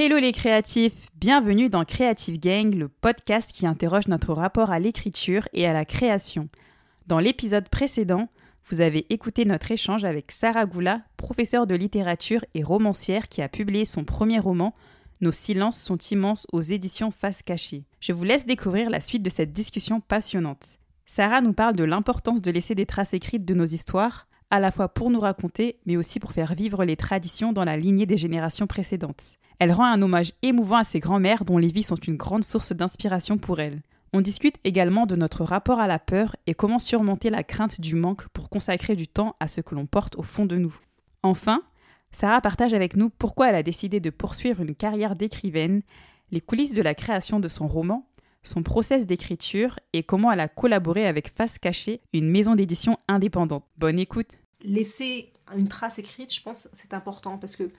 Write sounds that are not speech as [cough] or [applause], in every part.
Hello les créatifs, bienvenue dans Creative Gang, le podcast qui interroge notre rapport à l'écriture et à la création. Dans l'épisode précédent, vous avez écouté notre échange avec Sarah Goula, professeure de littérature et romancière qui a publié son premier roman Nos silences sont immenses aux éditions Face Cachée. Je vous laisse découvrir la suite de cette discussion passionnante. Sarah nous parle de l'importance de laisser des traces écrites de nos histoires, à la fois pour nous raconter, mais aussi pour faire vivre les traditions dans la lignée des générations précédentes. Elle rend un hommage émouvant à ses grands-mères dont les vies sont une grande source d'inspiration pour elle. On discute également de notre rapport à la peur et comment surmonter la crainte du manque pour consacrer du temps à ce que l'on porte au fond de nous. Enfin, Sarah partage avec nous pourquoi elle a décidé de poursuivre une carrière d'écrivaine, les coulisses de la création de son roman, son process d'écriture et comment elle a collaboré avec Face Cachée, une maison d'édition indépendante. Bonne écoute. Laisser une trace écrite, je pense, c'est important parce que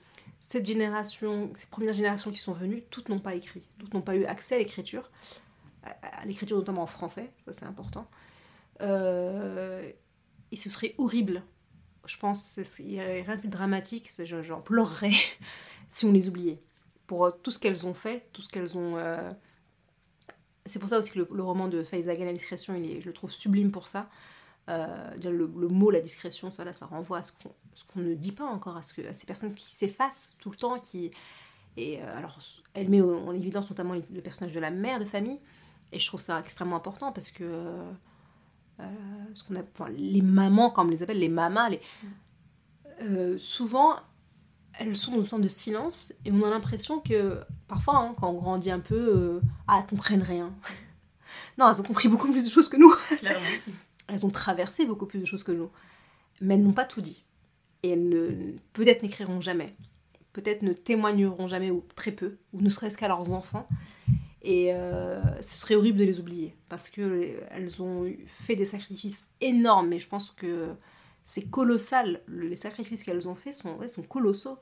cette génération, ces premières générations qui sont venues, toutes n'ont pas écrit, toutes n'ont pas eu accès à l'écriture, à, l'écriture notamment en français, ça c'est important. Euh, et ce serait horrible, je pense, il n'y a rien de plus dramatique, j'en pleurerais [laughs] si on les oubliait. Pour euh, tout ce qu'elles ont fait, tout ce qu'elles ont... Euh, c'est pour ça aussi que le, roman de La discrétion, il est, je le trouve sublime pour ça. Euh, le, mot, la discrétion, ça, là, ça renvoie à ce qu'on ne dit pas encore, à, ces personnes qui s'effacent tout le temps, qui... Et euh, alors, elle met en évidence notamment le personnage de la mère de famille, et je trouve ça extrêmement important parce que euh, ce qu'on a, les mamans, comme on les appelle, les mamas, les, souvent, elles sont dans une sorte de silence, et on a l'impression que parfois, hein, quand on grandit un peu, ah, elles comprennent rien. [laughs] non, elles ont compris beaucoup plus de choses que nous. Elles ont traversé beaucoup plus de choses que nous, mais elles n'ont pas tout dit. Et elles ne, peut-être n'écriront jamais, peut-être ne témoigneront jamais ou très peu, ou ne serait-ce qu'à leurs enfants. Et euh, ce serait horrible de les oublier parce qu'elles ont fait des sacrifices énormes, mais je pense que c'est colossal. Les sacrifices qu'elles ont faits sont, colossaux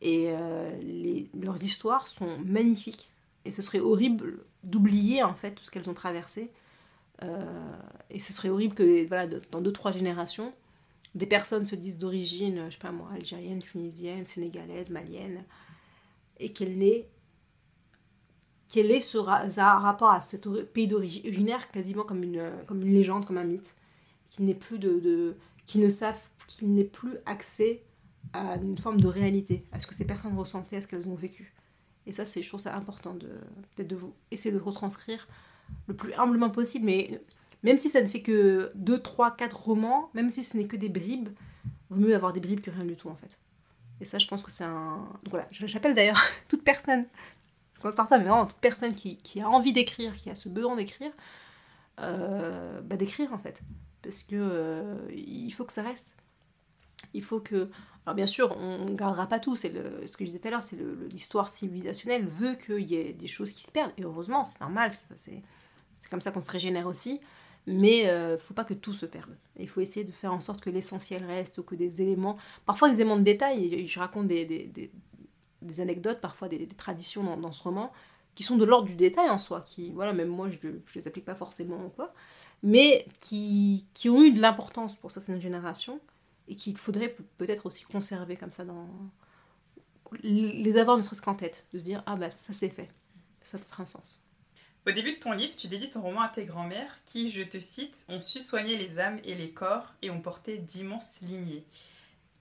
et euh, leurs histoires sont magnifiques. Et ce serait horrible d'oublier en fait tout ce qu'elles ont traversé et ce serait horrible que voilà, dans deux, trois générations, des personnes se disent d'origine, je sais pas moi, algérienne, tunisienne, sénégalaise, malienne, et qu'elle n'ait qu'elle ait ce rapport à ce pays d'origine quasiment comme une, comme une légende, comme un mythe, qui n'est plus de, qui ne savent, qui n'ait plus accès à une forme de réalité, à ce que ces personnes ressentaient, à ce qu'elles ont vécu. Et ça, c'est, je trouve ça important de peut-être de vous essayer de retranscrire le plus humblement possible, mais même si ça ne fait que 2, 3, 4 romans, même si ce n'est que des bribes, vaut mieux avoir des bribes que rien du tout en fait. Et ça, je pense que c'est un. Donc voilà, j'appelle d'ailleurs [laughs] toute personne, je commence par ça, mais vraiment toute personne qui, a envie d'écrire, qui a ce besoin d'écrire, euh, bah, d'écrire en fait. Parce que euh, il faut que ça reste. Il faut que. Alors bien sûr, on ne gardera pas tout, c'est ce que je disais tout à l'heure, c'est l'histoire civilisationnelle veut qu'il y ait des choses qui se perdent, et heureusement, c'est normal, c'est c'est comme ça qu'on se régénère aussi. Mais il euh, ne faut pas que tout se perde. Il faut essayer de faire en sorte que l'essentiel reste que des éléments, parfois des éléments de détail, je raconte des, des, des, anecdotes, parfois des, traditions dans, dans, ce roman, qui sont de l'ordre du détail en soi, qui, voilà, même moi je ne les applique pas forcément quoi, mais qui, qui ont eu de l'importance pour certaines générations et qu'il faudrait peut-être aussi conserver comme ça dans les avoir ne serait-ce qu'en tête, de se dire ah bah ça c'est fait, ça a peut-être un sens. Au début de ton livre, tu dédies ton roman à tes grands-mères qui, je te cite, ont su soigner les âmes et les corps et ont porté d'immenses lignées.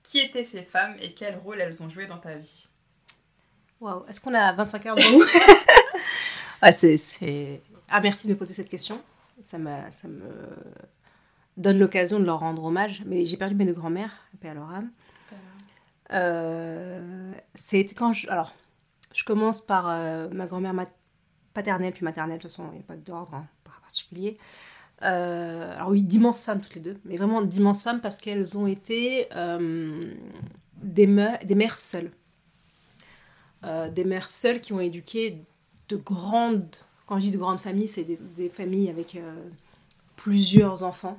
Qui étaient ces femmes et quel rôle elles ont joué dans ta vie? Waouh, est-ce qu'on a 25 heures devant nous? [laughs] Ah, c'est, ah, merci de me poser cette question. Ça, ça me donne l'occasion de leur rendre hommage. Mais j'ai perdu mes deux grands-mères, paix à leur âme. Euh, c'est quand je. Alors, je commence par euh, ma grand-mère paternelle puis maternelle, de toute façon, il n'y a pas d'ordre hein, particulier. Euh, alors oui, d'immenses femmes toutes les deux, mais vraiment d'immenses femmes parce qu'elles ont été euh, des, des, mères seules. Euh, des mères seules qui ont éduqué de grandes, quand je dis de grandes familles, c'est des, familles avec plusieurs enfants,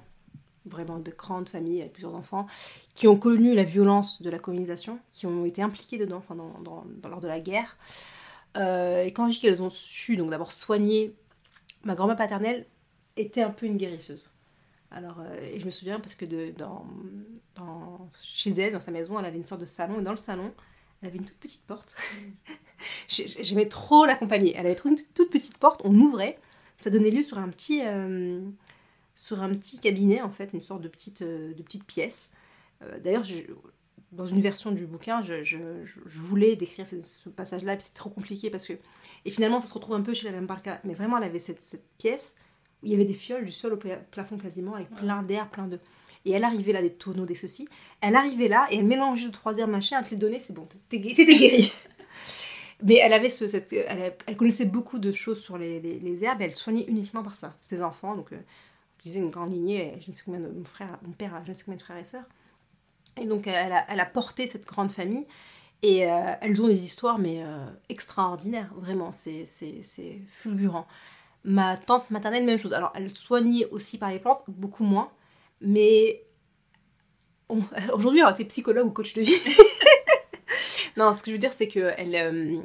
vraiment de grandes familles avec plusieurs enfants, qui ont connu la violence de la colonisation, qui ont été impliquées dedans enfin, dans, dans, lors de la guerre. Euh, et quand je dis qu'elles ont su, donc d'abord soigner, ma grand-mère paternelle était un peu une guérisseuse. Alors, euh, et je me souviens parce que de, chez elle, dans sa maison, elle avait une sorte de salon, et dans le salon, elle avait une toute petite porte [laughs] J'aimais trop l'accompagner. Elle avait une toute petite porte, on ouvrait, ça donnait lieu sur un petit, euh, sur un petit cabinet, en fait, une sorte de petite, de petite pièce. D'ailleurs, dans une version du bouquin, je, je, je voulais décrire ce, passage-là, puis c'est trop compliqué parce que. Et finalement, ça se retrouve un peu chez la Barca. Mais vraiment, elle avait cette, cette, pièce où il y avait des fioles du sol au plafond quasiment, avec plein d'air, plein de. Et elle arrivait là, des tonneaux, des ceci. Elle arrivait là et elle mélangeait le trois heures machin, elle te les donnait, c'est bon, t'es guéri. [laughs] Mais elle avait ce, cette, elle, elle, connaissait beaucoup de choses sur les, les, les, herbes, elle soignait uniquement par ça, ses enfants. Donc, euh, je disais une grande lignée, je ne sais combien de mon frère, mon père je ne sais combien de frères et sœurs. Et donc, elle a, porté cette grande famille. Et euh, elles ont des histoires, mais euh, extraordinaires, vraiment, c'est fulgurant. Ma tante maternelle, même chose. Alors, elle soignait aussi par les plantes, beaucoup moins, mais [laughs] aujourd'hui, elle était psychologue ou coach de vie. [laughs] non, ce que je veux dire, c'est qu'elle euh,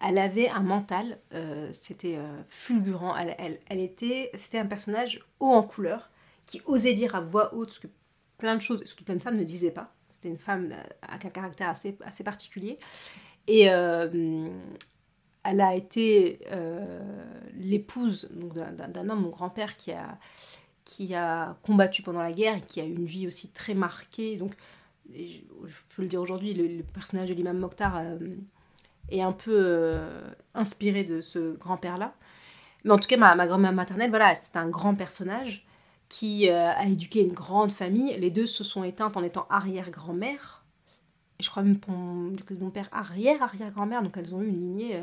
elle avait un mental, euh, c'était fulgurant. Elle, elle, était, c'était un personnage haut en couleur qui osait dire à voix haute ce que plein de choses, et surtout plein de femmes ne disaient pas. C'était une femme avec un caractère assez, assez particulier. Et elle a été l'épouse d'un homme, mon grand-père, qui a, qui a combattu pendant la guerre et qui a eu une vie aussi très marquée. Donc, je peux le dire aujourd'hui, le, personnage de l'imam Mokhtar euh, est un peu euh, inspiré de ce grand-père-là. Mais en tout cas, ma, ma grand-mère maternelle, voilà, c'est un grand personnage qui euh, a éduqué une grande famille. Les deux se sont éteintes en étant arrière-grand-mère. Je crois même pour mon, père arrière-arrière-grand-mère, donc elles ont eu une lignée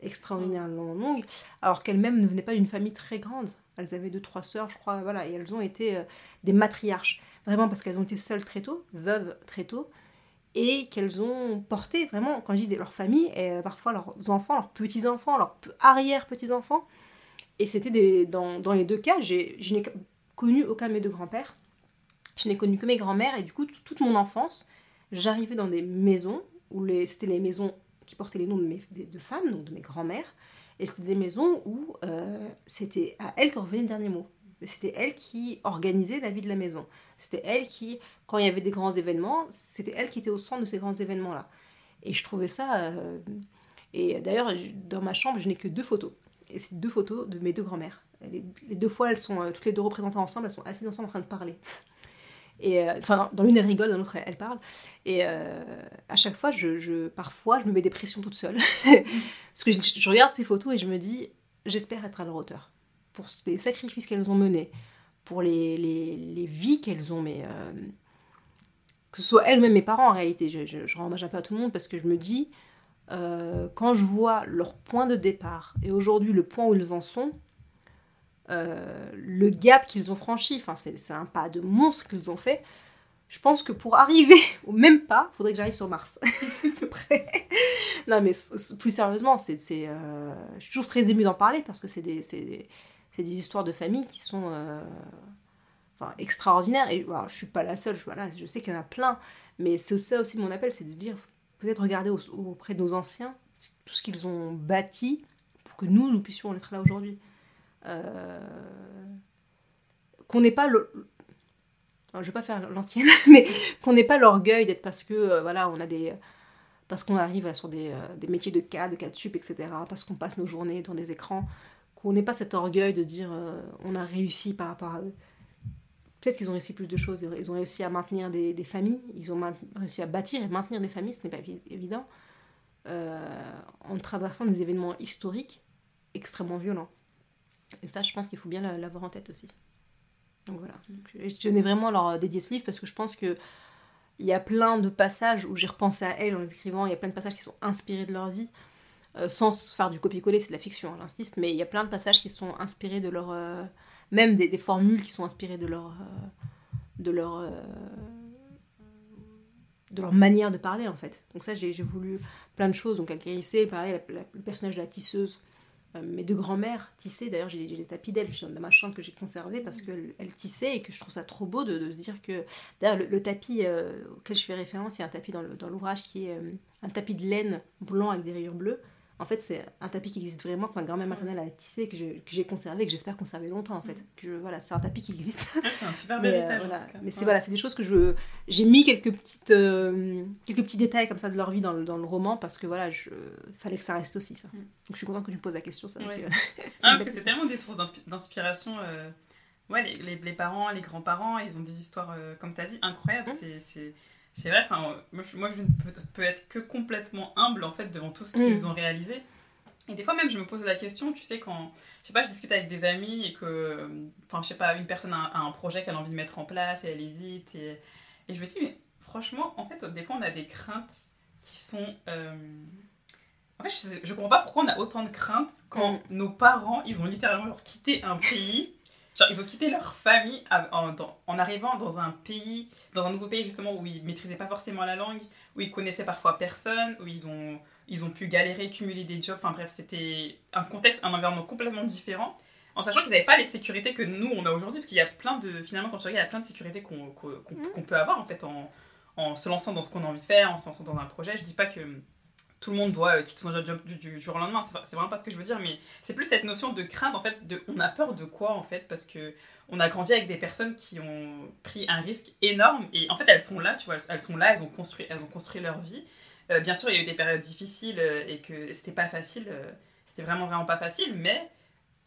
extraordinairement longue, alors qu'elles-mêmes ne venaient pas d'une famille très grande. Elles avaient deux, trois sœurs, je crois, voilà, et elles ont été des matriarches vraiment parce qu'elles ont été seules très tôt, veuves très tôt, et qu'elles ont porté vraiment, quand je dis leur famille, et euh, parfois leurs enfants, leurs petits-enfants, leurs arrière-petits-enfants. Et c'était dans, dans, les deux cas, je n'ai connu aucun de mes deux grands-pères, je n'ai connu que mes grands-mères, et du coup, toute mon enfance, j'arrivais dans des maisons, où les, c'était les maisons qui portaient les noms de, mes, de, femmes, donc de mes grands-mères, et c'était des maisons où euh, c'était à elles que revenait le dernier mot. C'était elles qui organisaient la vie de la maison. C'était elle qui, quand il y avait des grands événements, c'était elle qui était au centre de ces grands événements-là. Et je trouvais ça... Euh, et d'ailleurs, dans ma chambre, je n'ai que deux photos. Et c'est deux photos de mes deux grand-mères. Les, deux fois, elles sont euh, toutes les deux représentées ensemble, elles sont assises ensemble en train de parler. Et euh, enfin, dans l'une elle rigole, dans l'autre elle, parle. Et à chaque fois, je, parfois, je me mets des pressions toute seule. [laughs] Parce que je, regarde ces photos et je me dis, j'espère être à leur hauteur. Pour les sacrifices qu'elles ont menés, pour les, vies qu'elles ont, mais euh, que ce soit elles-mêmes mes parents en réalité. Je, je, rends hommage un peu à tout le monde parce que je me dis, euh, quand je vois leur point de départ et aujourd'hui le point où ils en sont, euh, le gap qu'ils ont franchi, enfin c'est un pas de monstre qu'ils ont fait. Je pense que pour arriver [laughs] au même pas, il faudrait que j'arrive sur Mars, [laughs] non, mais plus sérieusement, c'est, euh, je suis toujours très émue d'en parler parce que c'est des, histoires de famille qui sont euh, extraordinaires. Et voilà, je suis pas la seule, je, je sais qu'il y en a plein. Mais c'est ça aussi mon appel, c'est de dire, peut-être regarder auprès de nos anciens tout ce qu'ils ont bâti pour que nous, nous puissions être là aujourd'hui. Euh, qu'on n'ait pas vais pas faire l'ancienne, [laughs] mais qu'on pas l'orgueil d'être parce que, euh, voilà, on a des parce qu'on arrive sur des, des, métiers de cadre, de cadre sup, etc., parce qu'on passe nos journées dans des écrans, qu'on n'ait pas cet orgueil de dire euh, on a réussi par rapport à eux. Peut-être qu'ils ont réussi plus de choses, ils ont réussi à maintenir des, familles, ils ont réussi à bâtir et maintenir des familles, ce n'est pas évident, euh, en traversant des événements historiques extrêmement violents. Et ça, je pense qu'il faut bien l'avoir en tête aussi. Donc voilà. je tenais vraiment à leur dédier ce livre parce que je pense que il y a plein de passages où j'ai repensé à elles en les écrivant, il y a plein de passages qui sont inspirés de leur vie. Euh, sans faire du copier-coller, c'est de la fiction, j'insiste, mais il y a plein de passages qui sont inspirés de leur. Euh, même des, des, formules qui sont inspirées de leur. Euh, de leur. de leur manière de parler, en fait. Donc, ça, j'ai voulu plein de choses. Donc, guérissait, pareil, le personnage de la tisseuse. Mes deux grands-mères tissaient, d'ailleurs j'ai des tapis d'elle dans ma chambre que j'ai conservé parce qu'elle tissait et que je trouve ça trop beau de, se dire que. D'ailleurs, le, tapis auquel je fais référence, il y a un tapis dans l'ouvrage qui est un tapis de laine blanc avec des rayures bleues en fait, c'est un tapis qui existe vraiment, que ma grand-mère maternelle a tissé, que j'ai conservé, que j'espère conserver longtemps, en fait. Mm. Que je- voilà, c'est un tapis qui existe. Ah, c'est un super [laughs] bel euh, voilà. tout cas. Mais c'est Ouais. voilà, c'est des choses que je j'ai mis quelques petites euh, quelques petits détails comme ça de leur vie dans le, dans le roman parce que voilà, je fallait que ça reste aussi ça. Mm. Donc je suis contente que tu me poses la question ça. Ouais. euh, [laughs] Ah, parce que c'est tellement des sources d'inspiration. euh, Ouais, les, les- les parents, les grands-parents, ils ont des histoires, euh, comme tu as dit, incroyables. Mm. C'est- C'est vrai, enfin, moi, je- moi je ne peux, peux être que complètement humble en fait devant tout ce Mm. qu'ils ont réalisé. Et des fois même, je me pose la question, tu sais, quand, je sais pas, je discute avec des amis et que, enfin, je sais pas, une personne a, a un projet qu'elle a envie de mettre en place et elle hésite. Et, et je me dis, mais franchement, en fait, des fois, on a des craintes qui sont. euh, En fait, je, je comprends pas pourquoi on a autant de craintes quand Mm. nos parents, ils ont littéralement genre, quitté un pays. Genre, ils ont quitté leur famille en, en arrivant dans un pays, dans un nouveau pays justement où ils maîtrisaient pas forcément la langue, où ils connaissaient parfois personne, où ils ont, ils ont pu galérer, cumuler des jobs. Enfin bref, c'était un contexte, un environnement complètement différent. En sachant qu'ils n'avaient pas les sécurités que nous on a aujourd'hui, parce qu'il y a plein de, finalement quand tu regardes, il y a plein de sécurités qu'on Mhm. qu'on peut avoir en fait en, en se lançant dans ce qu'on a envie de faire, en se lançant dans un projet. Je dis pas que tout le monde doit euh, quitter son job du, du jour au lendemain, c'est vraiment pas ce que je veux dire, mais c'est plus cette notion de crainte en fait, de on a peur de quoi en fait, parce que on a grandi avec des personnes qui ont pris un risque énorme et en fait elles sont là, tu vois, elles- sont là, elles ont construit, elles ont construit leur vie. Euh, bien sûr, il y a eu des périodes difficiles euh, et que c'était pas facile, c'était vraiment vraiment pas facile, mais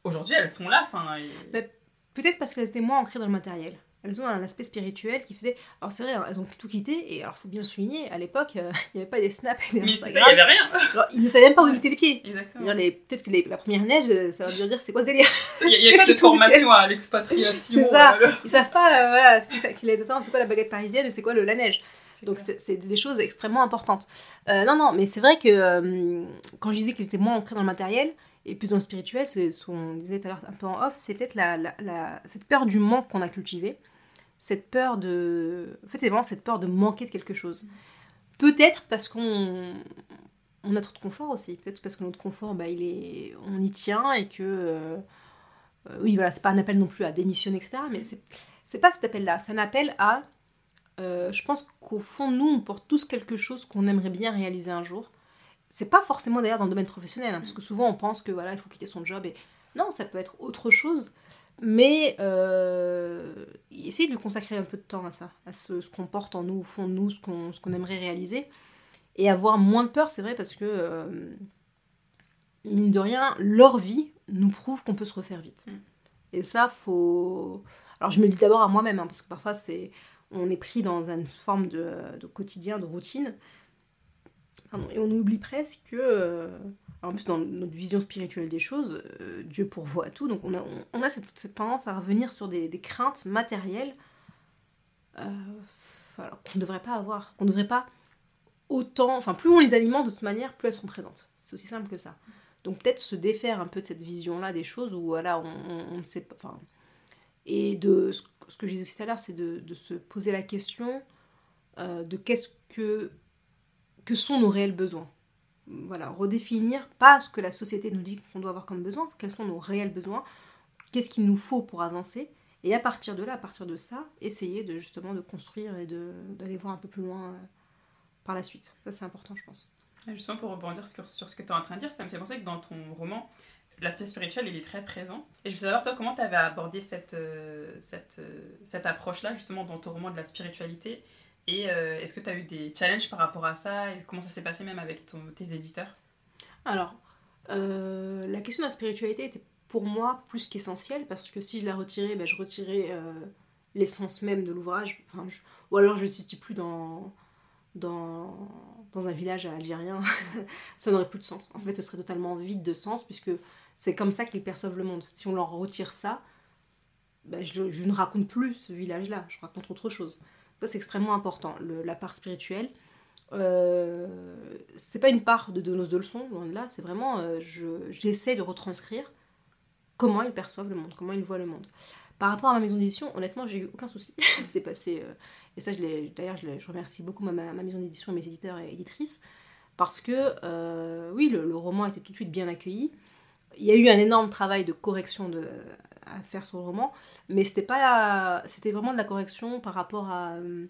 aujourd'hui elles sont là, enfin. Mais- Peut-être parce qu'elles étaient moins ancrées dans le matériel. Elles ont un aspect spirituel qui faisait. Alors c'est vrai, hein, elles ont tout quitté et alors faut bien souligner, à l'époque, euh, [laughs] il n'y avait pas des snaps et des Mais ça, il Instagram. y avait rien. Alors, ils ne savaient même pas où ils mettaient les pieds. Exactement. Les- Peut-être que les- la première neige, euh, ça va dire c'est quoi ce délire? Il y a, il y a Qu'est-ce [laughs] pas de formation à l'expatriation. [laughs] C'est ça. euh, Ils savent pas euh, voilà, ce c'est quoi la baguette parisienne et c'est quoi le, la neige? Donc c'est des choses extrêmement importantes. Euh, non, non, mais c'est vrai que euh, quand je disais qu'ils étaient moins ancrés dans le matériel et plus dans le spirituel, c'est ce qu'on disait tout à l'heure un peu en off, c'est peut-être la, la- la- cette peur du manque qu'on a cultivée. Cette peur de... En fait, c'est vraiment cette peur de manquer de quelque chose. Peut-être parce qu'on on a trop de confort aussi. Peut-être parce que notre confort, bah, il est... on y tient et que... euh, oui, voilà, c'est pas un appel non plus à démissionner, etc. Mais c'est pas cet appel-là. C'est un appel à euh, je pense qu'au fond, nous, on porte tous quelque chose qu'on aimerait bien réaliser un jour. C'est pas forcément d'ailleurs dans le domaine professionnel, hein, parce que souvent on pense que voilà, il faut quitter son job. Et non, ça peut être autre chose. Mais euh, essayer de lui consacrer un peu de temps à ça, à ce, ce qu'on porte en nous, au fond de nous, ce qu'on qu'on aimerait réaliser. Et avoir moins de peur, c'est vrai, parce que, euh, mine de rien, leur vie nous prouve qu'on peut se refaire vite. Mm. Et ça, faut. Alors, je me le dis d'abord à moi-même, hein, parce que parfois, c'est on est pris dans une forme de, de quotidien, de routine. Pardon, et on oublie presque que, euh, en plus dans notre vision spirituelle des choses, euh, Dieu pourvoit à tout, donc on a, cette, tendance à revenir sur des, craintes matérielles euh, qu'on ne devrait pas avoir, qu'on ne devrait pas autant, enfin plus on les alimente de toute manière, plus elles seront présentes. C'est aussi simple que ça. Donc peut-être se défaire un peu de cette vision-là des choses où voilà, on, ne sait pas, et de ce que je disais tout à l'heure, c'est de, de se poser la question euh, de qu'est-ce que, que sont nos réels besoins. Voilà, redéfinir pas ce que la société nous dit qu'on doit avoir comme besoin, quels sont nos réels besoins, qu'est-ce qu'il nous faut pour avancer, et à partir de là, à partir de ça, essayer de justement de construire et d'aller voir un peu plus loin euh, par la suite. Ça c'est important, je pense. Justement, pour rebondir sur, sur ce que tu es en train de dire, ça me fait penser que dans ton roman, l'aspect spirituel, il est très présent. Et je veux savoir, toi, comment tu avais abordé cette, euh, cette, euh, cette approche-là, justement, dans ton roman de la spiritualité? Et euh, est-ce que tu as eu des challenges par rapport à ça? Et comment ça s'est passé même avec tes éditeurs? Alors, la question de la spiritualité était pour moi plus qu'essentielle parce que si je la retirais, ben, je retirais l'essence même de l'ouvrage. Ou alors je ne situe plus dans, dans, dans un village algérien. [laughs] ça n'aurait plus de sens. En fait, ce serait totalement vide de sens puisque c'est comme ça qu'ils perçoivent le monde. Si on leur retire ça, ben, je, ne raconte plus ce village-là, je raconte autre chose. Ça, c'est extrêmement important, la part spirituelle. Euh, c'est pas une part de donneuse de leçons, loin de là, c'est vraiment, euh, je- j'essaie de retranscrire comment ils perçoivent le monde, comment ils voient le monde. Par rapport à ma maison d'édition, honnêtement, j'ai eu aucun souci. [laughs] c'est passé. euh, et ça, d'ailleurs, je, remercie beaucoup ma, ma maison d'édition et mes éditeurs et éditrices. Parce que, euh, oui, le, le roman été tout de suite bien accueilli. Il y a eu un énorme travail de correction à faire sur le roman, mais c'était pas c'était vraiment de la correction par rapport à. euh,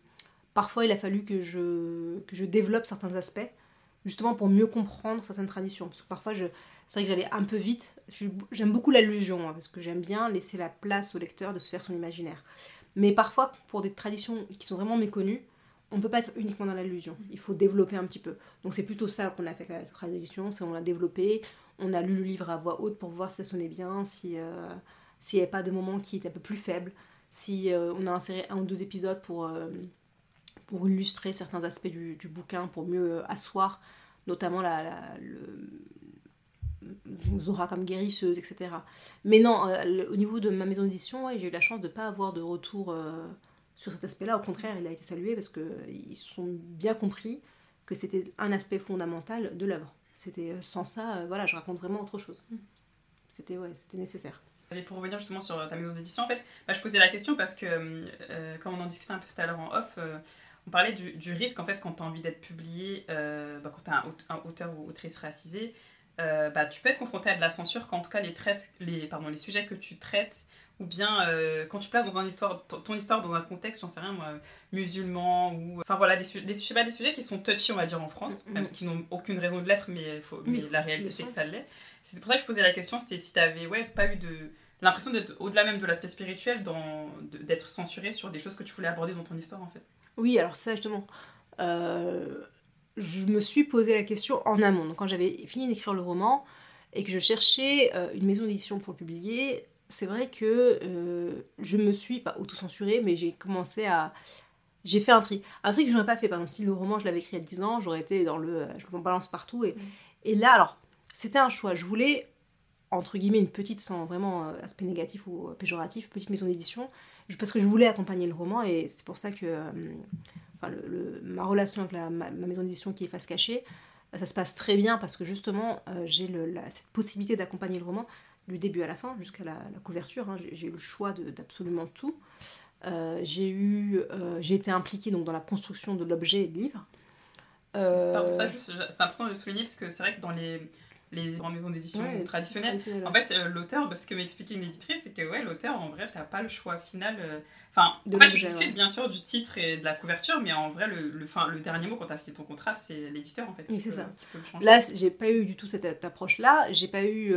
parfois, il a fallu que je, que je développe certains aspects justement pour mieux comprendre certaines traditions. Parce que parfois, je, c'est vrai que j'allais un peu vite. J'aime beaucoup l'allusion, parce que j'aime bien laisser la place au lecteur de se faire son imaginaire. Mais parfois, pour des traditions qui sont vraiment méconnues, on ne peut pas être uniquement dans l'allusion. Il faut développer un petit peu. Donc c'est plutôt ça qu'on a fait avec la tradition, c'est on l'a développé, on a lu le livre à voix haute pour voir si ça sonnait bien, si euh, s'il n'y avait pas de moments qui étaient un peu plus faibles, si euh, on a inséré un ou deux épisodes pour, euh, illustrer certains aspects du, bouquin, pour mieux asseoir notamment la, Zora comme guérisseuse, etc. Mais non, au niveau de ma maison d'édition, j'ai eu la chance de ne pas avoir de retour sur cet aspect-là. Au contraire, il a été salué parce qu'ils sont bien compris que c'était un aspect fondamental de l'œuvre. C'était euh, sans ça, euh, voilà, je raconte vraiment autre chose. Mm. C'était ouais, c'était nécessaire. Et pour revenir justement sur ta maison d'édition, en fait, bah, je posais la question parce que, euh, quand on en discutait un peu tout à l'heure en off, on parlait du, du, risque, en fait, quand tu as envie d'être publié, bah, quand tu as un, auteur ou autrice racisé, bah, tu peux être confronté à de la censure quand, en tout cas, les, traites, les, pardon, les sujets que tu traites ou bien euh, quand tu places dans un histoire, ton histoire dans un contexte, j'en sais rien moi, musulman, ou. Enfin voilà, des, des, des sujets qui sont touchy, on va dire, en France, mm, même mm. qui n'ont aucune raison de l'être, mais, faut, mais la réalité c'est que ça l'est. C'est pour ça que je posais la question c'était si tu avais ouais, pas eu de. L'impression d'être au-delà même de l'aspect spirituel, d'être censuré sur des choses que tu voulais aborder dans ton histoire en fait. Oui, alors ça justement. Euh, je me suis posé la question en amont. Donc, quand j'avais fini d'écrire le roman et que je cherchais euh, une maison d'édition pour publier, c'est vrai que euh, je me suis, pas auto-censurée, mais j'ai commencé à. J'ai fait un tri. Un tri que je n'aurais pas fait. Par exemple, si le roman, je l'avais écrit il y a 10 ans, j'aurais été dans le. Je m'en balance partout. Et, mm. et là, alors, c'était un choix. Je voulais, entre guillemets, une petite, sans vraiment euh, aspect négatif ou euh, péjoratif, petite maison d'édition, parce que je voulais accompagner le roman. Et c'est pour ça que. enfin, le, ma relation avec la, ma, maison d'édition qui est face cachée, ça se passe très bien parce que justement, j'ai cette possibilité d'accompagner le roman du début à la fin, jusqu'à la, couverture. Hein. J'ai eu le choix d'absolument tout. Euh, j'ai eu, euh, j'ai été impliquée donc dans la construction de l'objet et de livre. Euh... ça, c'est important de le souligner parce que c'est vrai que dans les, les grandes maisons d'édition traditionnelles, en fait, euh, l'auteur, ce que m'a expliqué une éditrice, c'est que ouais, l'auteur, en vrai, t'as pas le choix final. Enfin, en fait, tu discutes bien sûr du titre et de la couverture, mais en vrai, le, le, fin, le dernier mot quand tu as signé ton contrat, c'est l'éditeur en fait. Oui, c'est ça. Là, j'ai pas eu du tout cette approche-là. J'ai pas eu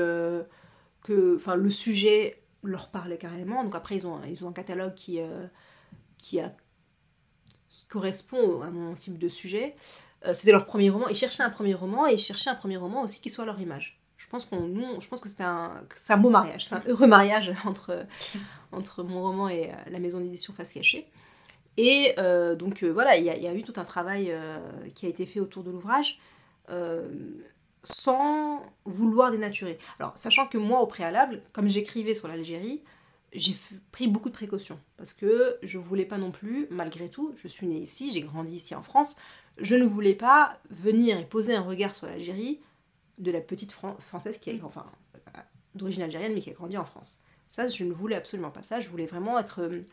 enfin, le sujet leur parlait carrément. Donc après, ils ont, ils ont un catalogue qui, euh, qui, correspond à mon type de sujet. Euh, c'était leur premier roman. Ils cherchaient un premier roman et ils cherchaient un premier roman aussi qui soit leur image. Je pense, qu'on, nous, je pense que c'est un, un beau mariage, c'est un heureux mariage [laughs] entre, entre mon roman et euh, la maison d'édition Face Cachée. Et donc voilà, il y, a eu tout un travail qui a été fait autour de l'ouvrage sans vouloir dénaturer. Alors, sachant que moi, au préalable, comme j'écrivais sur l'Algérie, j'ai pris beaucoup de précautions parce que je voulais pas non plus, malgré tout, je suis née ici, j'ai grandi ici en France, je ne voulais pas venir et poser un regard sur l'Algérie de la petite française qui est, enfin, d'origine algérienne mais qui a grandi en France. Ça, je ne voulais absolument pas ça. Je voulais vraiment être, euh,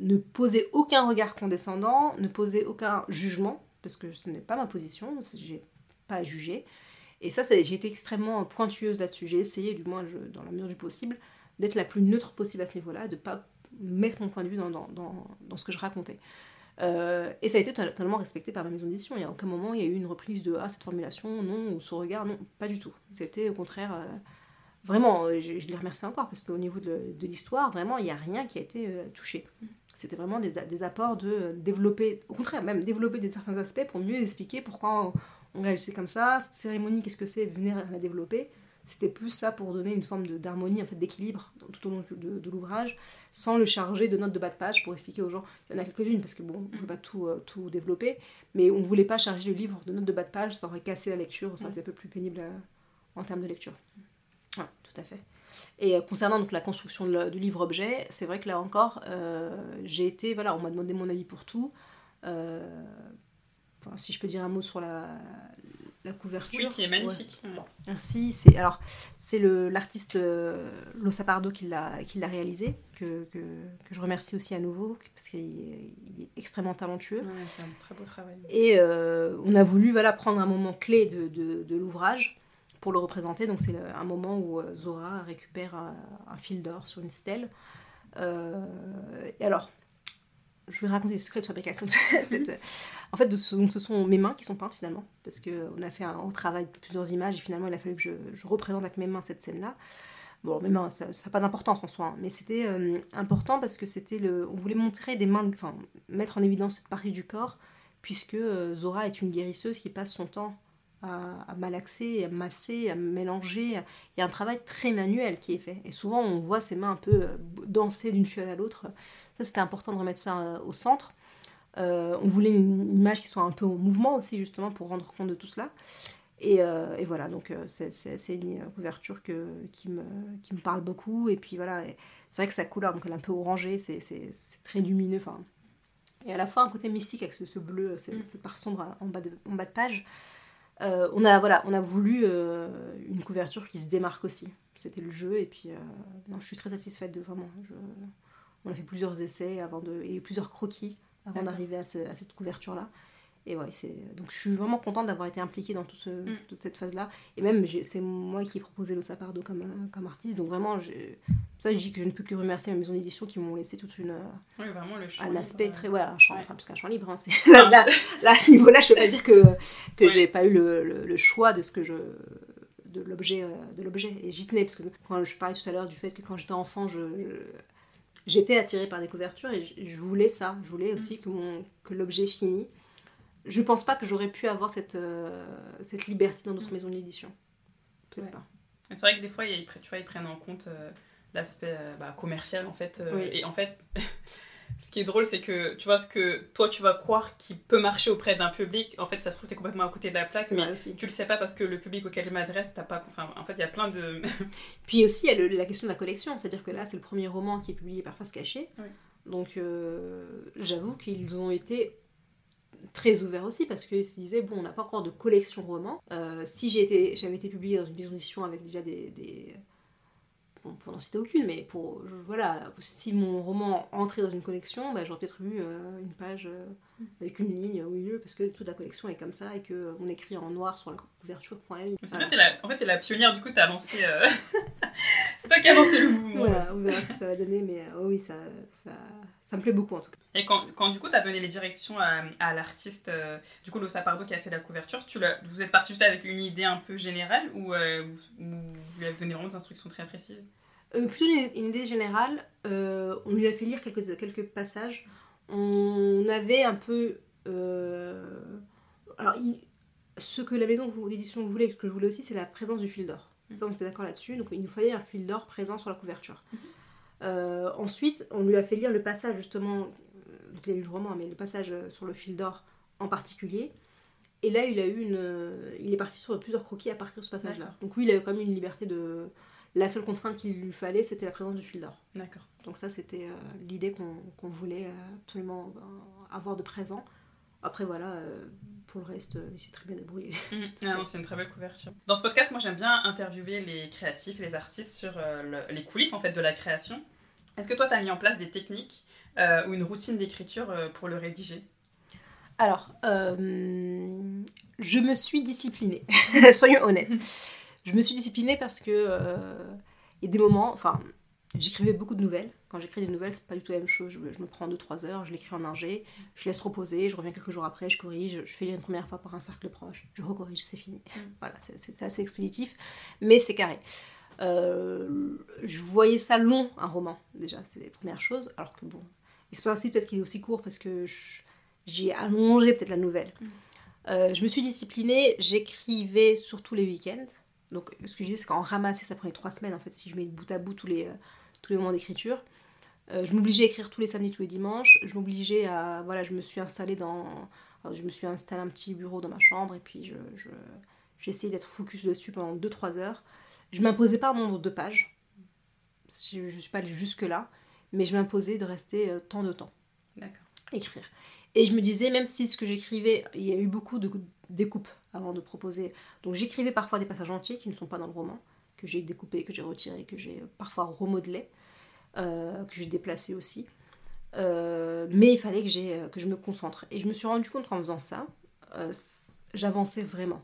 ne poser aucun regard condescendant, ne poser aucun jugement parce que ce n'est pas ma position, j'ai pas à juger. Et ça, j'ai été extrêmement pointueuse là-dessus. J'ai essayé, du moins dans la mesure du possible, d'être la plus neutre possible à ce niveau-là, de ne pas mettre mon point de vue dans, ce que je racontais. Euh, et ça a été totalement respecté par ma maison d'édition. Il n'y a aucun moment il y a eu une reprise de ah, cette formulation, non, ou ce regard, non, pas du tout. C'était au contraire, euh, vraiment, euh, je, les remercie encore parce qu'au niveau de, de l'histoire, vraiment, il n'y a rien qui a été touché. C'était vraiment des, des, apports de développer, au contraire, même développer des certains aspects pour mieux expliquer pourquoi on réagissait comme ça. Cette cérémonie, qu'est-ce que c'est Venir à la développer. C'était plus ça pour donner une forme d'harmonie, en fait, d'équilibre tout au long de, l'ouvrage, sans le charger de notes de bas de page pour expliquer aux gens. Il y en a quelques-unes, parce que bon, on ne peut pas tout, euh, tout développer, mais on ne voulait pas charger le livre de notes de bas de page, ça aurait cassé la lecture, ça aurait été un peu plus pénible euh, en termes de lecture. Voilà, tout à fait. Et euh, concernant donc la construction du livre-objet, c'est vrai que là encore, j'ai été, voilà, on m'a demandé mon avis pour tout si je peux dire un mot sur la, la couverture. Oui, qui est magnifique. Merci. C'est alors c'est l'artiste euh, Losa Pardo qui l'a qui l'a réalisé que, que, que, je remercie aussi à nouveau parce qu'il est, extrêmement talentueux. c'est un très beau travail. Et euh, on a voulu voilà prendre un moment clé de, de, de l'ouvrage pour le représenter. Donc c'est un moment où euh, Zora récupère un, un fil d'or sur une stèle. et alors je vais raconter les secrets de fabrication. De [laughs] cette, en fait, de ce, donc, ce sont mes mains qui sont peintes finalement, parce qu'on a fait un gros travail de plusieurs images et finalement il a fallu que je, je représente avec mes mains cette scène-là. Bon, mes mains, ça n'a pas d'importance en soi, hein, mais c'était euh, important parce que c'était le, on voulait montrer des mains, enfin mettre en évidence cette partie du corps, puisque euh, Zora est une guérisseuse qui passe son temps à, à, malaxer, à masser, à mélanger. Il y a un travail très manuel qui est fait, et souvent on voit ses mains un peu euh, danser d'une fiole à l'autre. Ça, c'était important de remettre ça au centre. on voulait une image qui soit un peu au mouvement aussi, justement, pour rendre compte de tout cela. Et, euh, et, voilà, donc euh, c'est une couverture que, qui, me, qui me parle beaucoup. Et puis voilà, c'est vrai que sa couleur, donc elle est un peu orangée, c'est très lumineux. Enfin, et à la fois un côté mystique avec ce, bleu, cette, cette part sombre en bas de, en bas de page. Euh, on, a, voilà, on a voulu une couverture qui se démarque aussi. C'était le jeu. Et puis, non, je suis très satisfaite de vraiment. Je, on a fait plusieurs essais avant de, et plusieurs croquis avant d'arriver à, à, cette couverture-là. Et ouais, c'est donc je suis vraiment contente d'avoir été impliquée dans tout ce, mm. toute cette phase-là. Et même, c'est moi qui ai proposé le Sapardo comme, euh, comme artiste. Donc vraiment, ça, je dis que je ne peux que remercier ma maison d'édition qui m'ont laissé toute une, euh, oui, vraiment, le un aspect très. Ouais, un champ, Enfin, parce qu'un champ libre. Hein, là, [laughs] là, là, à ce niveau-là, je ne peux pas dire que, que j'ai pas eu le, le, choix de ce que je de l'objet euh, de l'objet et j'y tenais parce que quand je parlais tout à l'heure du fait que quand j'étais enfant je, j'étais attirée par des couvertures et je, voulais ça je voulais aussi mm. que mon que l'objet finit je pense pas que j'aurais pu avoir cette, euh, cette liberté dans d'autres mm. maisons d'édition. Peut-être pas. C'est vrai que des fois, ils, tu vois, ils prennent en compte euh, l'aspect euh, bah, commercial, en fait. Et en fait, [laughs] ce qui est drôle, c'est que tu vois, ce que toi, tu vas croire qui peut marcher auprès d'un public, en fait, ça se trouve, tu es complètement à côté de la plaque, mais aussi. tu le sais pas parce que le public auquel je m'adresse, t'as pas... Enfin, en fait, il y a plein de... [laughs] Puis aussi, il y a la question de la collection. C'est-à-dire que là, c'est le premier roman qui est publié par Face Cachée. Donc, j'avoue qu'ils ont été très ouvert aussi parce qu'ils se disaient bon on n'a pas encore de collection roman euh, si été j'avais été publiée dans une maison d'édition avec déjà des, des pour n'en citer aucune mais pour voilà si mon roman entrait dans une collection bah, j'aurais peut-être eu euh, une page euh, avec une ligne au milieu parce que toute la collection est comme ça et que on écrit en noir sur la couverture point la ligne en fait t'es la pionnière du coup t'as lancé [laughs] c'est toi qui as lancé le mouvement voilà on verra ce que ça va donner mais oui ça, ça ça me plaît beaucoup en tout cas. Et quand, quand du coup tu as donné les directions à, à l'artiste, euh, du coup Losa Pardo qui a fait la couverture, tu vous êtes parti juste avec une idée un peu générale ou euh, vous, lui avez donné vraiment des instructions très précises? Euh, Plutôt une, idée générale. on lui a fait lire quelques, quelques passages. On avait un peu. alors, ce que la maison d'édition voulait, ce que je voulais aussi, c'est la présence du fil d'or. Ça, on était d'accord là-dessus. Donc, il nous fallait un fil d'or présent sur la couverture. Euh, ensuite, on lui a fait lire le passage justement, donc il a lu le roman, mais le passage euh, sur le fil d'or en particulier. Et là, il a eu une, il est parti sur plusieurs croquis à partir de ce passage-là. Donc oui, il a eu quand même une liberté de. La seule contrainte qu'il lui fallait, c'était la présence du fil d'or. D'accord. Donc ça, c'était euh, l'idée qu'on voulait absolument avoir de présent. Après, voilà, pour le reste, il s'est très bien débrouillé. [laughs] Mmh. c'est une très belle couverture. Dans ce podcast, moi, j'aime bien interviewer les créatifs, les artistes sur les coulisses, en fait, de la création. Est-ce que toi, tu as mis en place des techniques euh, ou une routine d'écriture euh, pour le rédiger? Alors, euh, je me suis disciplinée, [laughs] soyons honnêtes. Je me suis disciplinée parce que il y a des moments, enfin, j'écrivais beaucoup de nouvelles. Quand j'écris des nouvelles, c'est pas du tout la même chose. Je, me prends 2-3 heures, je l'écris en ingé, je laisse reposer, je reviens quelques jours après, je corrige, je fais une première fois par un cercle proche, je recorrige, c'est fini. Mm. Voilà, c'est assez expéditif, mais c'est carré. Euh, je voyais ça long, un roman, déjà, c'est les premières choses. Alors que bon, il se passe aussi peut-être qu'il est aussi court parce que j'ai allongé peut-être la nouvelle. Mm. Euh, je me suis disciplinée, j'écrivais surtout les week-ends. Donc ce que je disais, c'est qu'en ramasser, ça prenait trois semaines en fait, si je mets bout à bout tous les, euh, tous les moments d'écriture. Je m'obligeais à écrire tous les samedis, tous les dimanches. Je m'obligeais à. Voilà, je me suis installée dans. je me suis installé un petit bureau dans ma chambre et puis je, essayé d'être focus dessus pendant 2-3 heures. Je m'imposais pas un nombre de pages. Je ne suis pas allée jusque-là. Mais je m'imposais de rester euh, tant de temps. D'accord. Écrire. Et je me disais, même si ce que j'écrivais, il y a eu beaucoup de découpes avant de proposer. Donc j'écrivais parfois des passages entiers qui ne sont pas dans le roman, que j'ai découpés, que j'ai retirés, que j'ai parfois remodelés, euh, que j'ai déplacés aussi. Euh, mais il fallait que, que je me concentre. Et je me suis rendu compte qu'en faisant ça, j'avançais vraiment.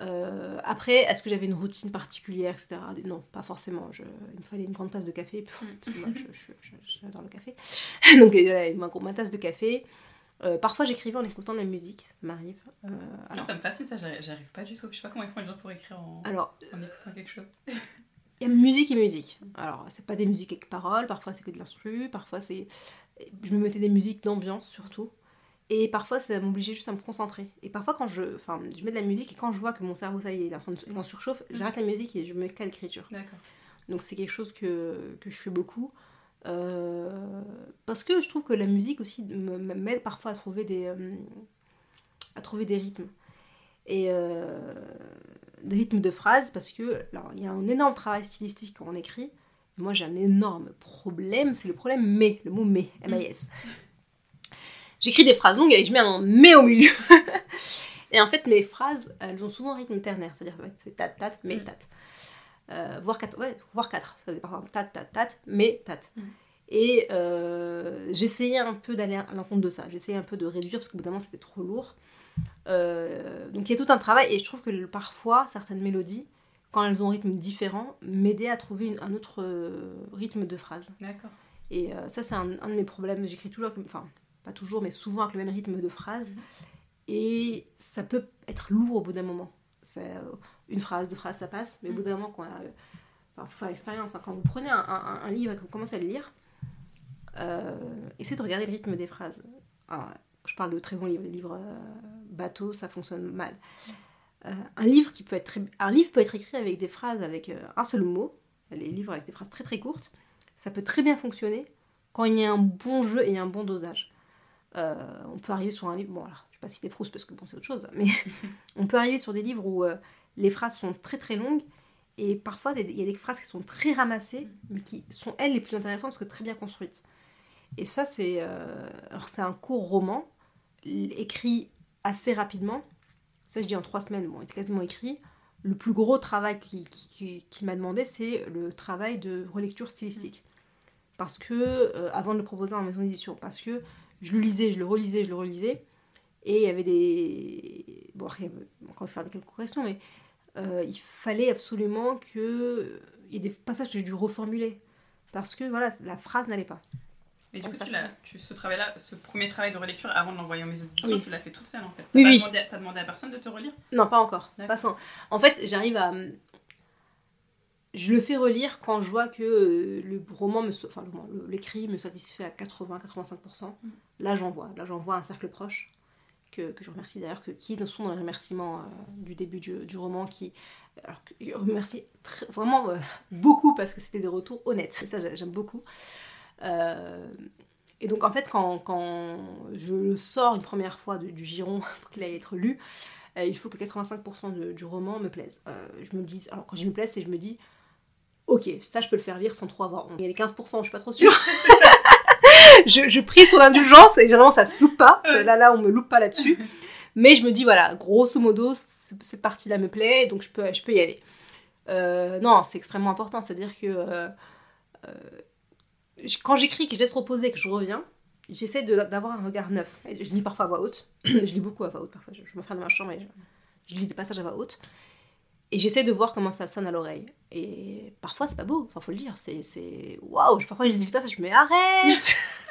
Euh, après, est-ce que j'avais une routine particulière, etc. Non, pas forcément. Je, il me fallait une grande tasse de café, [laughs] parce que moi, j'adore le café. [laughs] Donc, il m'a ma tasse de café. Euh, parfois, j'écrivais en écoutant de la musique, ça m'arrive. Euh, alors... Ça me fascine, ça, j'arrive pas du tout. Je sais pas comment ils font les gens pour écrire en, alors, en écoutant quelque chose. [laughs] Il y a musique et musique. Alors, c'est pas des musiques avec paroles, parfois c'est que de l'instru, parfois c'est. Je me mettais des musiques d'ambiance surtout. Et parfois, ça m'obligeait juste à me concentrer. Et parfois, quand je, enfin, je mets de la musique et quand je vois que mon cerveau, ça y est, il est en train de surchauffe, mm. j'arrête la musique et je me mets qu'à l'écriture. Donc, c'est quelque chose que, que, je fais beaucoup. Euh, parce que je trouve que la musique aussi m'aide parfois à trouver des, euh, à trouver des rythmes. Et euh, des rythmes de phrases, parce que il y a un énorme travail stylistique quand on écrit. moi, j'ai un énorme problème, c'est le problème mais, le mot mais, M-A-S. J'écris des phrases longues et je mets un mais au milieu. [laughs] et en fait, mes phrases, elles ont souvent un rythme ternaire, c'est-à-dire tat, tat, mais, mm. tat. Euh, voire quatre, ouais, voire quatre. Ça faisait parfois tat, tat, tat, mais tat. Mm. Et euh, j'essayais un peu d'aller à l'encontre de ça. J'essayais un peu de réduire parce qu'au bout d'un moment c'était trop lourd. Euh, donc il y a tout un travail et je trouve que parfois certaines mélodies, quand elles ont un rythme différent, m'aidaient à trouver un autre rythme de phrase. D'accord. Et ça c'est un, de mes problèmes. J'écris toujours, enfin pas toujours, mais souvent avec le même rythme de phrase. Et ça peut être lourd au bout d'un moment. Euh, une phrase, deux phrases, ça passe, mais au bout d'un moment, quand, euh, enfin, faut faire l'expérience. Hein. quand vous prenez un, livre et que vous commencez à le lire, euh, essayez de regarder le rythme des phrases. Je parle de très bons livres, des livres bateaux, ça fonctionne mal. un livre qui peut être un livre peut être écrit avec des phrases avec un seul mot. Les livres avec des phrases très très courtes, ça peut très bien fonctionner quand il y a un bon jeu et un bon dosage. Euh, on peut arriver sur un livre, bon, alors, je vais pas citer Proust parce que bon, c'est autre chose, mais [laughs] on peut arriver sur des livres où euh, les phrases sont très très longues et parfois il y a des phrases qui sont très ramassées, mais qui sont elles les plus intéressantes parce que très bien construites. Et ça, c'est euh, alors c'est un court roman écrit assez rapidement. Ça, je dis en trois semaines, bon, il était quasiment écrit. Le plus gros travail qui, qui, m'a demandé, c'est le travail de relecture stylistique. Parce que, avant de le proposer en maison d'édition, parce que je le lisais, je le relisais, je le relisais. Et il y avait des. Bon, après, encore faire quelques corrections, mais euh, il fallait absolument que. Il y ait des passages que j'ai dû reformuler. Parce que voilà, la phrase n'allait pas. Mais du coup, tu, tu ce travail-là, ce premier travail de relecture, avant de l'envoyer en maison d'édition, tu l'as fait toute seule en fait. Oui, oui. Demandé, t'as demandé à personne de te relire? Non, pas encore. Pas en fait, j'arrive à, je le fais relire quand je vois que euh, le roman, me enfin l'écrit me satisfait à 80-85%. Mm. Là, j'envoie. Là, j'envoie un cercle proche que, que je remercie d'ailleurs, que, qui sont dans les remerciements euh, du début du, du, roman, qui alors, je remercie vraiment euh, beaucoup parce que c'était des retours honnêtes. Et ça, j'aime beaucoup. Et donc, en fait, quand, quand, je le sors une première fois du giron [laughs] pour qu'il aille être lu, il faut que 85% du roman me plaise. je me dis, alors quand je me plaise, c'est je me dis, ok, ça je peux le faire lire sans trop avoir honte. Il y a les 15%, je suis pas trop sûre. [laughs] [laughs] je, je, prie son indulgence et généralement ça se loupe pas. Là, là, on me loupe pas là-dessus. Mais je me dis, voilà, grosso modo, cette partie-là me plaît, donc je peux, je peux y aller. Euh, non, c'est extrêmement important, c'est-à-dire que euh, euh, quand j'écris, que je laisse reposer, que je reviens, j'essaie d'avoir un regard neuf. je lis parfois à voix haute, [clears throat] je lis beaucoup à voix haute parfois, je, me fais dans ma chambre et je, je lis des passages à voix haute. Et j'essaie de voir comment ça sonne à l'oreille. Et parfois, c'est pas beau, enfin, faut le dire. C'est. Waouh Parfois, je dis pas ça, je me dis, arrête [laughs]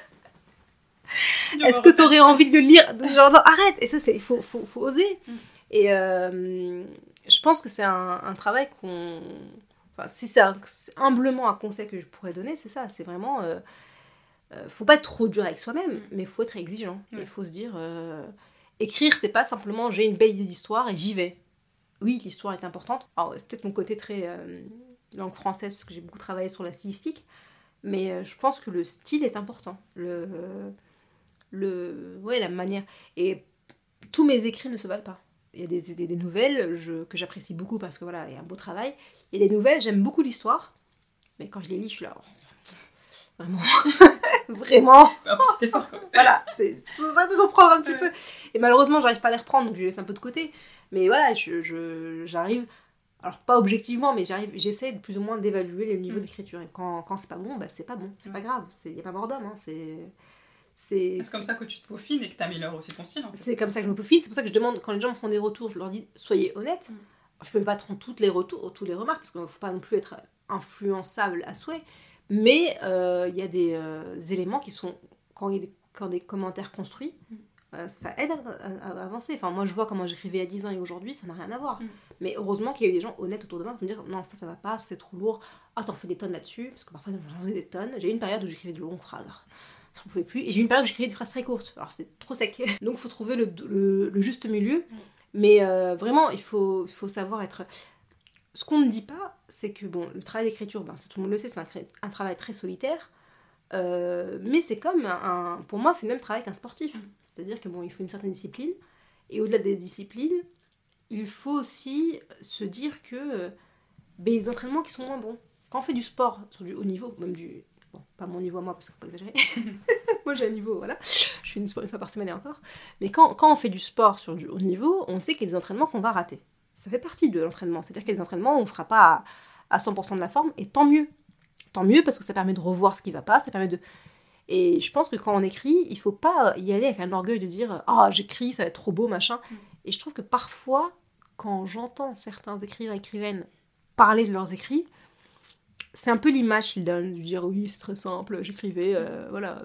[laughs] Est-ce que tu aurais envie de le lire Genre, non, arrête Et ça, il faut, faut, faut, oser. Mm. Et euh, je pense que c'est un, un, travail qu'on. Enfin, si c'est humblement un conseil que je pourrais donner, c'est ça. C'est vraiment. Euh, euh, faut pas être trop dur avec soi-même, mm. mais faut être exigeant. Il faut se dire. écrire, c'est pas simplement j'ai une belle idée d'histoire et j'y vais oui, l'histoire est importante. Alors, c'est peut-être mon côté très euh, langue française, parce que j'ai beaucoup travaillé sur la stylistique, mais euh, je pense que le style est important. Le, le, ouais, la manière. Et tous mes écrits ne se valent pas. Il y a des, des, nouvelles je, que j'apprécie beaucoup parce que voilà, il y a un beau travail. Il y a des nouvelles, j'aime beaucoup l'histoire, mais quand je les lis, je suis là. Oh, [laughs] vraiment. [laughs] vraiment. C'était fort. voilà, c'est va te reprendre un petit peu. Et malheureusement, j'arrive pas à les reprendre, donc je les laisse un peu de côté. Mais voilà, j'arrive, je, j'arrive alors pas objectivement, mais j'arrive, j'essaie de plus ou moins d'évaluer le niveau mm. d'écriture. Et quand, quand c'est pas bon, bah c'est pas bon, c'est pas grave, il n'y a pas mort d'homme. Hein, c'est, c'est, comme ça que tu te peaufines et que tu améliores aussi ton style. C'est comme ça que je me peaufine, c'est pour ça que je demande, quand les gens me font des retours, je leur dis soyez honnêtes. Mm. Je peux pas prendre toutes les retours, toutes les remarques, parce qu'il ne faut pas non plus être influençable à souhait, mais euh, il y a des, euh, éléments qui sont, quand il y a des, quand des commentaires construits, mm. euh, ça aide à, avancer. Enfin, moi, je vois comment j'écrivais à 10 ans et aujourd'hui, ça n'a rien à voir. Mm. Mais heureusement qu'il y a eu des gens honnêtes autour de moi pour me dire non, ça, ça va pas, c'est trop lourd. Ah, t'en fais des tonnes là-dessus, parce que parfois, j'en faisais des tonnes. J'ai eu une période où j'écrivais de longues phrases. Je ne pouvais plus. Et j'ai eu une période où j'écrivais des phrases très courtes. Alors, c'était trop sec. [laughs] Donc, il faut trouver le, le, juste milieu. Mm. Mais vraiment, il faut, faut savoir être ce qu'on ne dit pas, c'est que bon, le travail d'écriture, ben, tout le monde le sait, c'est un, travail très solitaire. Euh, mais c'est comme un, pour moi, c'est le même travail qu'un sportif. C'est-à-dire que bon, il faut une certaine discipline. Et au-delà des disciplines, il faut aussi se dire que euh, ben, les entraînements qui sont moins bons. Quand on fait du sport sur du haut niveau, même du. Bon, pas mon niveau à moi, parce qu'il faut pas exagérer. [laughs] moi j'ai un niveau, voilà. Je fais une fois par semaine et encore. Mais quand, quand on fait du sport sur du haut niveau, on sait qu'il y a des entraînements qu'on va rater ça fait partie de l'entraînement. C'est-à-dire qu'il y a des entraînements où on ne sera pas à, 100% de la forme, et tant mieux. Tant mieux parce que ça permet de revoir ce qui va pas, ça permet de... Et je pense que quand on écrit, il faut pas y aller avec un orgueil de dire « Ah, oh, j'écris, ça va être trop beau, machin mm. Et je trouve que parfois, quand j'entends certains écrivains et écrivaines parler de leurs écrits, c'est un peu l'image qu'ils donnent, de dire « Oui, c'est très simple, j'écrivais, euh, voilà... »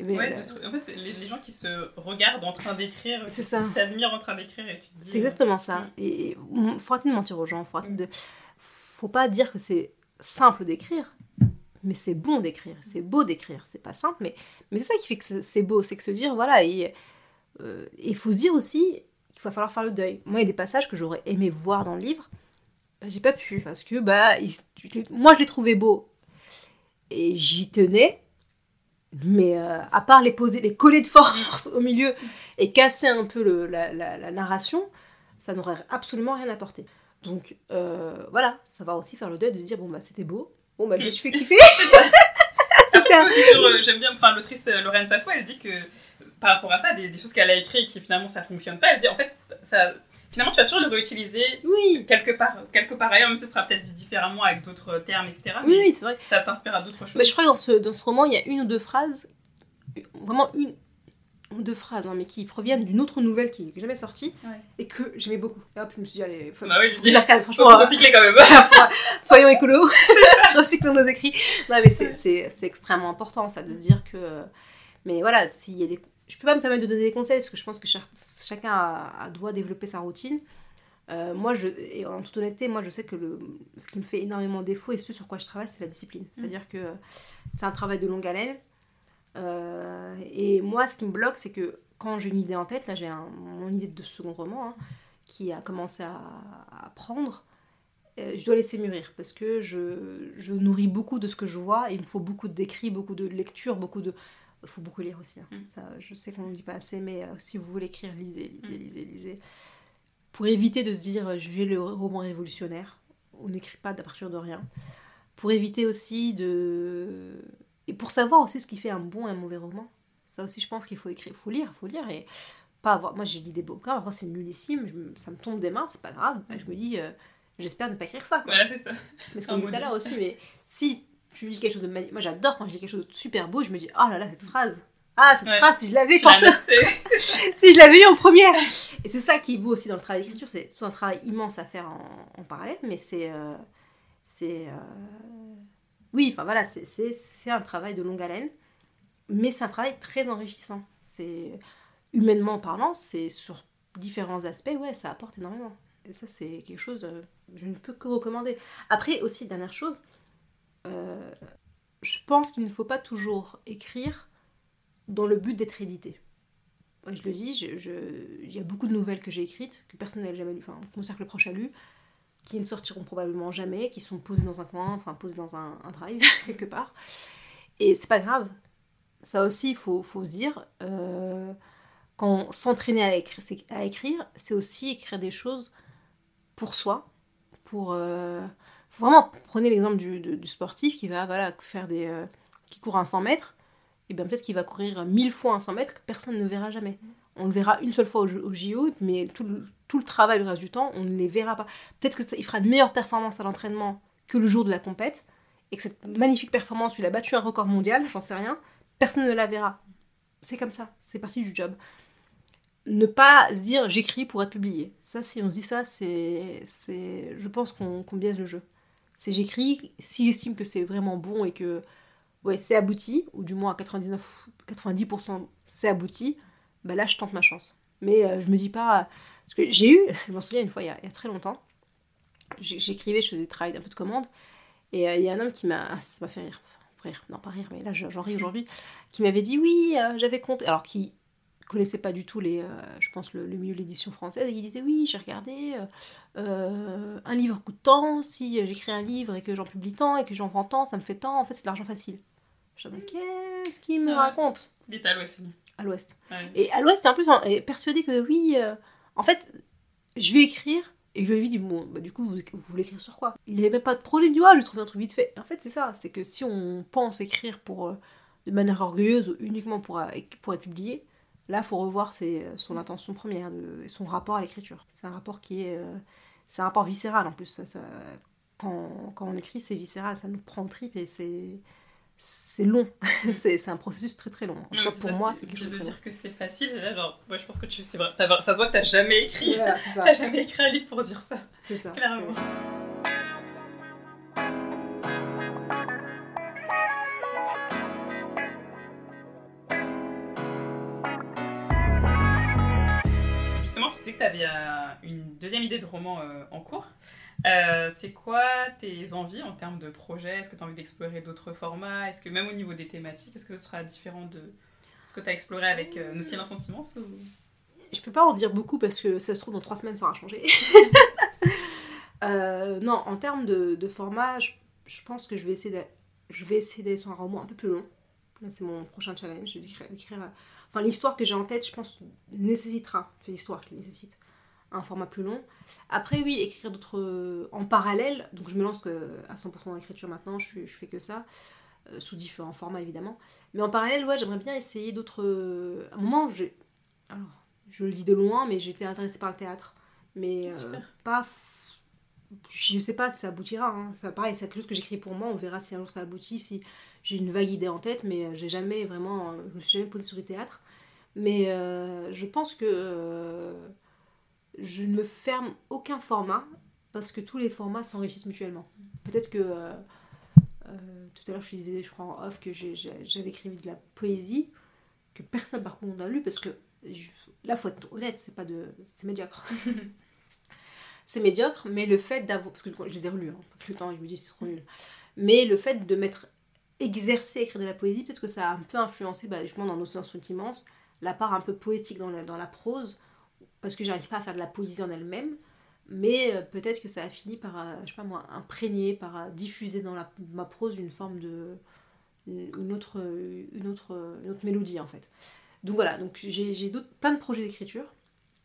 ouais, en fait, les, gens qui se regardent en train d'écrire, qui s'admirent en train d'écrire. C'est exactement ça. Mm. Et il faut arrêter de mentir aux gens. Faut, de... faut pas dire que c'est simple d'écrire, mais c'est bon d'écrire. C'est beau d'écrire. C'est pas simple, mais, mais c'est ça qui fait que c'est beau. C'est que se dire, voilà, et euh, il faut se dire aussi qu'il va falloir faire le deuil. Moi, il y a des passages que j'aurais aimé voir dans le livre. Bah, j'ai pas pu parce que bah, moi je l'ai trouvé beau et j'y tenais mais euh, à part les poser, les coller de force au milieu et casser un peu le, la, la, narration, ça n'aurait absolument rien apporté. Donc euh, voilà, ça va aussi faire le deuil de dire bon bah c'était beau, bon bah je me suis fait kiffer. [laughs] [laughs] Euh, j'aime bien, enfin l'autrice Lorraine Safo, elle dit que par rapport à ça, des, des choses qu'elle a écrites et qui finalement ça fonctionne pas, elle dit en fait ça, finalement, tu vas toujours le réutiliser oui. quelque part, quelque part ailleurs, même si ce sera peut-être dit différemment avec d'autres termes, etc. Oui, oui c'est vrai. Ça t'inspire à d'autres choses. Mais je crois que dans ce, dans ce roman, il y a une ou deux phrases, vraiment une ou deux phrases, hein, mais qui proviennent d'une autre nouvelle qui n'est jamais sortie et que j'aimais beaucoup. Et hop, je me suis dit, allez, faut, bah oui, faut la recase, franchement. Faut recycler quand même. [laughs] soyons écolos, [laughs] recyclons nos écrits. Non, mais c'est extrêmement important, ça, de se dire que. Mais voilà, s'il y a des je peux pas me permettre de donner des conseils parce que je pense que chacun a, doit développer sa routine. Euh, moi, je, et en toute honnêteté, moi je sais que le, ce qui me fait énormément défaut et ce sur quoi je travaille, c'est la discipline. Mm. C'est-à-dire que c'est un travail de longue haleine. Euh, et moi, ce qui me bloque, c'est que quand j'ai une idée en tête, là j'ai mon idée de second roman hein, qui a commencé à, à prendre, euh, je dois laisser mûrir parce que je, je, nourris beaucoup de ce que je vois et il me faut beaucoup d'écrits, beaucoup de lectures, beaucoup de, il faut beaucoup lire aussi. Hein. Mm. Ça, je sais qu'on ne dit pas assez, mais euh, si vous voulez écrire, lisez, lisez, mm. lisez, lisez. Pour éviter de se dire, euh, je vais le roman révolutionnaire. On n'écrit pas à partir de rien. Pour éviter aussi de... Et pour savoir aussi ce qui fait un bon et un mauvais roman. Ça aussi, je pense qu'il faut écrire, faut lire, faut lire. Et pas avoir... Moi, j'ai lu des bouquins, après c'est nullissime, ça me tombe des mains, c'est pas grave. Je me dis, euh, j'espère ne pas écrire ça. Voilà, c'est ça. Mais ce qu'on dit tout à l'heure aussi, mais si tu lis quelque chose de magnifique. Moi, j'adore quand je lis quelque chose de super beau, je me dis, oh là là, cette phrase. Ah, cette phrase, si je l'avais pensé. [laughs] si je l'avais eu en première. Et c'est ça qui est beau aussi dans le travail d'écriture. C'est tout un travail immense à faire en, parallèle, mais c'est. Euh, c'est. Euh, oui, enfin voilà, c'est un travail de longue haleine, mais c'est un travail très enrichissant. C'est. Humainement parlant, c'est sur différents aspects, ouais, ça apporte énormément. Et ça, c'est quelque chose, euh, je ne peux que recommander. Après, aussi, dernière chose, euh, je pense qu'il ne faut pas toujours écrire dans le but d'être édité. je le dis, il y a beaucoup de nouvelles que j'ai écrites, que personne n'a jamais lu, enfin, que mon cercle proche a lu, qui ne sortiront probablement jamais, qui sont posées dans un coin, enfin posées dans un, drive [laughs] quelque part. Et c'est pas grave. Ça aussi, il faut, se dire, euh, quand s'entraîner à, à, écrire, c'est aussi écrire des choses pour soi, pour, euh, Vraiment, prenez l'exemple du, sportif qui va voilà, faire des, euh, qui court un 100 mètres, et bien peut-être qu'il va courir mille fois un 100 mètres que personne ne verra jamais. On le verra une seule fois au, JO, mais tout le, tout le, travail le reste du temps, on ne les verra pas. Peut-être qu'il fera de meilleures performances à l'entraînement que le jour de la compète, et que cette magnifique performance, il a battu un record mondial, j'en sais rien, personne ne la verra. C'est comme ça, c'est partie du job. ne pas se dire j'écris pour être publié. Ça, si on se dit ça, c'est, je pense qu'on biaise le jeu. C'est j'écris si j'estime que c'est vraiment bon et que ouais, c'est abouti, ou du moins à 99, 90% c'est abouti, bah là je tente ma chance. Mais euh, je me dis pas. Parce que j'ai eu, [laughs] je m'en souviens une fois il y a, très longtemps, j'écrivais, je faisais des travails, un peu de commande, et euh, il y a un homme qui m'a. ah, ça m'a fait rire. Rire, non pas rire, mais là je- j'en ris aujourd'hui, qui m'avait dit oui, euh, j'avais compté. Alors qui connaissait pas du tout les, euh, je pense le, le milieu de l'édition française, et il disait oui, j'ai regardé, euh, euh, un livre coûte tant, si j'écris un livre et que j'en publie tant et que j'en vends tant, ça me fait tant, en fait c'est de l'argent facile. Je me dis, qu'est-ce qu'il me Ouais. raconte? Il est à l'ouest, lui. à l'ouest Ouais. Et à l'ouest, c'est en plus en- persuadé que oui, euh, en fait, je vais écrire. Et je lui ai dit, bon, bah, du coup, vous, vous voulez écrire sur quoi? Il n'avait même pas de projet, dit, ah, j'ai trouvé un truc vite fait. En fait, c'est ça, c'est que si on pense écrire pour, de manière orgueilleuse ou uniquement pour, pour être publié, là, il faut revoir ses- son intention première, de, son rapport à l'écriture. C'est un rapport qui est. euh, c'est un rapport viscéral en plus. Ça, ça- quand, quand on écrit, c'est viscéral, ça nous prend trip et c'est. C'est long, [laughs] c'est c'est un processus très très long. En Non, cas, pour ça, moi, c'est- c'est quelque de chose de très long. dire que c'est facile, là, genre, moi je pense que tu, c'est vrai, ça se voit que t'as jamais écrit, Voilà, [laughs] t'as jamais écrit un livre pour dire ça, C'est ça. clairement. Que tu avais une deuxième idée de roman euh, en cours? Euh, c'est quoi tes envies en termes de projet Est-ce que tu as envie d'explorer d'autres formats? Est-ce que même au niveau des thématiques, est-ce que ce sera différent de ce que tu as exploré avec euh, Nos silences sentiments ou... Je peux pas en dire beaucoup parce que ça se trouve dans trois semaines ça aura changé. [laughs] Euh, non, en termes de, de format, je, je pense que je vais essayer d'aller sur un roman un peu plus long. Là, c'est mon prochain challenge. Je vais écrire, écrire- enfin, l'histoire que j'ai en tête, je pense, nécessitera. C'est l'histoire qui nécessite un format plus long. Après, oui, écrire d'autres en parallèle. Donc, je me lance que à 100% dans l'écriture maintenant. Je, fais que ça, euh, sous différents formats évidemment. Mais en parallèle, ouais, j'aimerais bien essayer d'autres. À un moment, j'ai. Alors, je le dis de loin, mais j'étais intéressée par le théâtre. Mais euh, pas. Je sais pas si ça aboutira. Hein. Ça, pareil, c'est quelque chose que j'écris pour moi. On verra si un jour ça aboutit, si j'ai une vague idée en tête. Mais euh, j'ai jamais vraiment. euh, Je me suis jamais posée sur le théâtre. Mais euh, je pense que euh, je ne me ferme aucun format parce que tous les formats s'enrichissent mutuellement. Peut-être que. euh, tout à l'heure, je disais, je crois en off, que j'avais écrit de la poésie que personne par contre n'a lu parce que je- là faut être honnête c'est pas de c'est médiocre [laughs] c'est médiocre mais le fait d'avoir parce que je les ai relus hein, le temps je me dis c'est trop nul mais le fait de m'être exercé à écrire de la poésie peut-être que ça a un peu influencé bah, justement dans nos séances immenses la part un peu poétique dans la, dans la prose parce que j'arrive pas à faire de la poésie en elle-même mais euh, peut-être que ça a fini par euh, je sais pas moi imprégner par euh, diffuser dans ma prose une forme de une autre, une autre, une autre mélodie en fait. Donc voilà, donc j'ai plein de projets d'écriture.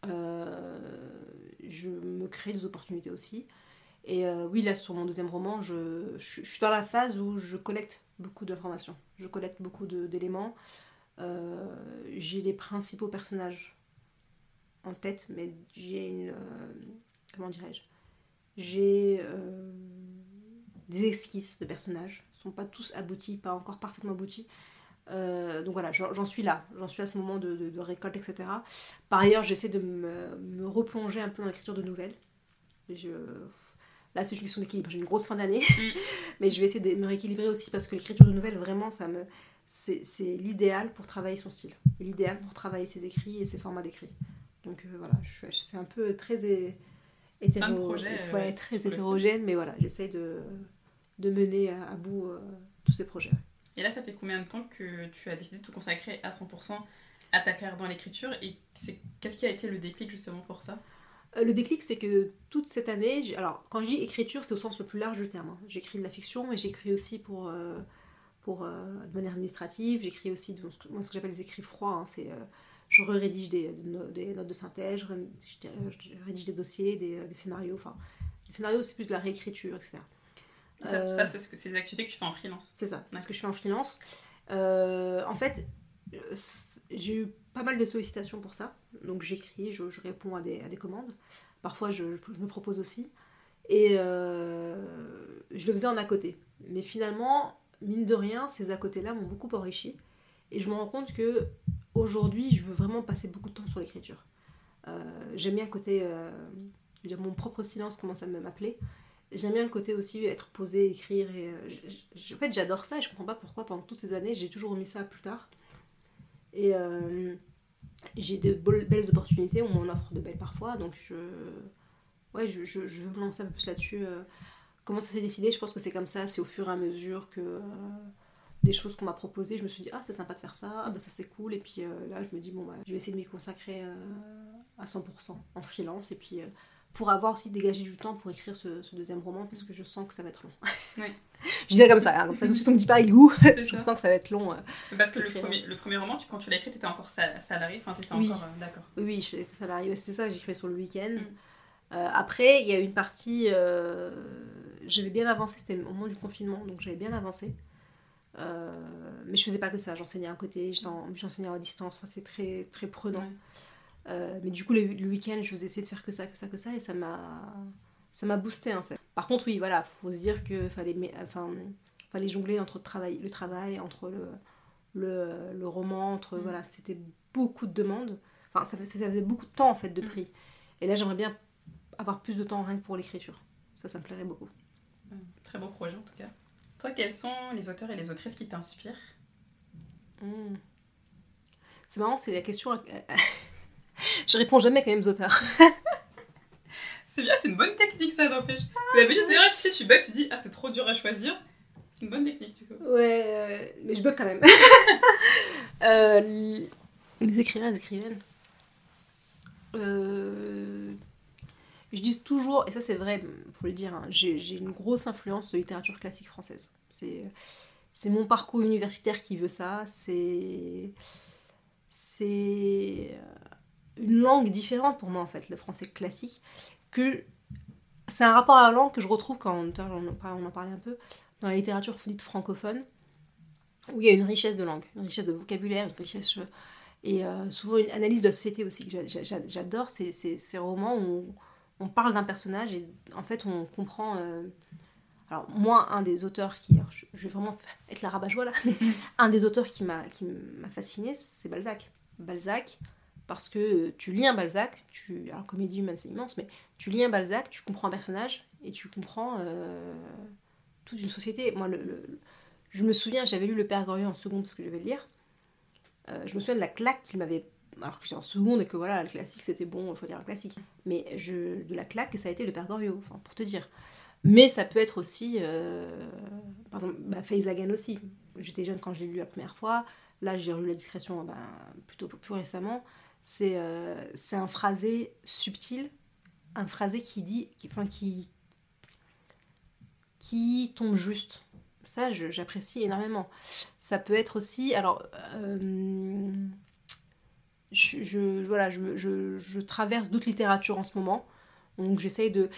Je me crée des opportunités aussi. Et euh, oui, là sur mon deuxième roman, je, je- suis dans la phase où je collecte beaucoup d'informations. Je collecte beaucoup d'éléments. Euh, j'ai les principaux personnages en tête, mais j'ai une. euh, comment dirais-je? J'ai des esquisses de personnages. Ils sont pas tous aboutis, pas encore parfaitement aboutis. Donc voilà, j'en suis là. J'en suis à ce moment de, de- de récolte, etc. Par ailleurs, j'essaie de me, me replonger un peu dans l'écriture de nouvelles. Je, là, c'est une question d'équilibre. J'ai une grosse fin d'année, Mm. [laughs] mais je vais essayer de me rééquilibrer aussi parce que l'écriture de nouvelles, vraiment, ça me, c'est c'est l'idéal pour travailler son style. Et l'idéal pour travailler ses écrits et ses formats d'écrit. Donc euh, voilà, je, je suis un peu très é- hétéro, ouais, ouais, très hétérogène, mais voilà, j'essaie de, de mener à, à bout euh, tous ces projets. Et là, ça fait combien de temps que tu as décidé de te consacrer à 100% à ta carrière dans l'écriture? Et c'est- qu'est-ce qui a été le déclic justement pour ça? Le déclic, c'est que toute cette année, alors quand je dis écriture, c'est au sens le plus large du terme. hein. J'écris de la fiction, mais j'écris aussi pour, euh, pour euh, de manière administrative. J'écris aussi de, moi, ce que j'appelle les écrits froids. hein. C'est, euh, je rédige des, des no- des notes de synthèse, je rédige, euh, je rédige des dossiers, des, euh, des scénarios. Enfin, les scénarios, c'est plus de la réécriture, etc. Et ça, Euh, ça, c'est ce que- c'est des activités que tu fais en freelance. C'est ça, c'est ce que je fais en freelance. Euh, en fait, euh, j'ai eu pas mal de sollicitations pour ça. Donc j'écris, je, réponds à des, commandes. Parfois, je, me propose aussi. Et euh, je le faisais en à côté. Mais finalement, mine de rien, ces à côté-là m'ont beaucoup enrichi. Et je me rends compte que aujourd'hui, je veux vraiment passer beaucoup de temps sur l'écriture. Euh, J'aime bien le côté, euh, mon propre silence commence à me m'appeler. J'aime bien le côté aussi être posé, écrire. Euh, en fait, j'adore ça et je comprends pas pourquoi pendant toutes ces années, j'ai toujours remis ça plus tard. Et euh, j'ai de belles opportunités, on m'en offre de belles parfois, donc je, ouais, je, je, veux me lancer un peu plus là-dessus. euh. Comment ça s'est décidé? Je pense que c'est comme ça, c'est au fur et à mesure que euh, des choses qu'on m'a proposées, je me suis dit, ah, c'est sympa de faire ça, ah, bah, ça c'est cool, et puis là, je me dis, bon, bah, je vais essayer de m'y consacrer à 100% en freelance, et puis pour avoir aussi dégagé du temps pour écrire ce, ce deuxième roman, parce que je sens que ça va être long. Oui. [laughs] je disais comme ça, hein, comme ça, tout de suite on me dit pas, il est où Je ça. sens que ça va être long. euh. Parce que le premier, le premier roman, tu, quand tu l'as écrit, t'étais encore sa- salarié, enfin t'étais Oui. encore... euh, D'accord. Oui, c'est salarié. C'est ça, j'écrivais sur le week-end. Mm. Euh, après, il y a une partie. j'avais bien avancé, c'était au moment du confinement, donc j'avais bien avancé. Mais je faisais pas que ça, j'enseignais à côté, j'étais en- j'enseignais à distance, enfin, c'est très, très prenant. Ouais. Euh, mais du coup, le, le week-end, je faisais essayer de faire que ça, que ça, que ça, et ça m'a, ça m'a boosté en fait. Par contre, oui, voilà, faut se dire que fallait, mé- enfin, fallait jongler entre le travail, le travail, entre le, le, le roman, entre Mm. voilà, c'était beaucoup de demandes. Enfin, ça, faisait- ça faisait beaucoup de temps en fait de Mm. prix. Et là, j'aimerais bien avoir plus de temps rien que pour l'écriture. Ça, ça me plairait beaucoup. Euh, Très beau projet en tout cas. Toi, quels sont les auteurs et les autrices qui t'inspirent? Mm. C'est marrant, c'est la question. Je réponds jamais avec les mêmes auteurs. [laughs] C'est bien, c'est une bonne technique ça, n'empêche. D'habitude, c'est vrai, tu sais, tu bugs, tu dis, ah, c'est trop dur à choisir. C'est une bonne technique, du coup. Ouais, euh, mais je bug quand même. [laughs] Euh, les écrivains, les écrivaines. Euh, je dis toujours, et ça c'est vrai, faut le dire, hein, j'ai une grosse influence de littérature classique française. C'est c'est mon parcours universitaire qui veut ça. C'est c'est une langue différente pour moi en fait, le français classique. Que c'est un rapport à la langue que je retrouve quand on en parlait- on en parlait un peu dans la littérature dite francophone, où il y a une richesse de langue, une richesse de vocabulaire, une richesse. Et euh, souvent une analyse de la société aussi, que j'a- j'a- j'adore ces, ces, ces romans où on, on parle d'un personnage et en fait on comprend. euh, alors, moi, un des auteurs qui. je, je vais vraiment être la rabat-joie là, mais [laughs] un des auteurs qui m'a qui m'a fasciné, c'est Balzac. Balzac, parce que tu lis un Balzac, tu, alors comédie humaine c'est immense, mais tu lis un Balzac, tu comprends un personnage et tu comprends euh, toute une société. Moi, je me souviens, j'avais lu Le Père Goriot en seconde parce que je vais le lire. Euh, je me souviens de la claque qu'il m'avait. Alors que j'étais en seconde et que voilà, le classique c'était bon, il faut lire un classique. Mais de la claque que ça a été Le Père Goriot, pour te dire. Mais ça peut être aussi. euh, par exemple, bah, aussi. J'étais jeune quand je l'ai lu la première fois. Là, j'ai relu La Discrétion ben, plutôt plus récemment. C'est euh, c'est un phrasé subtil, un phrasé qui dit. Qui, enfin, qui, qui tombe juste. Ça, j'apprécie énormément. Ça peut être aussi. Alors. euh, je, je- voilà, je, je, je traverse d'autres littératures en ce moment. Donc j'essaye de,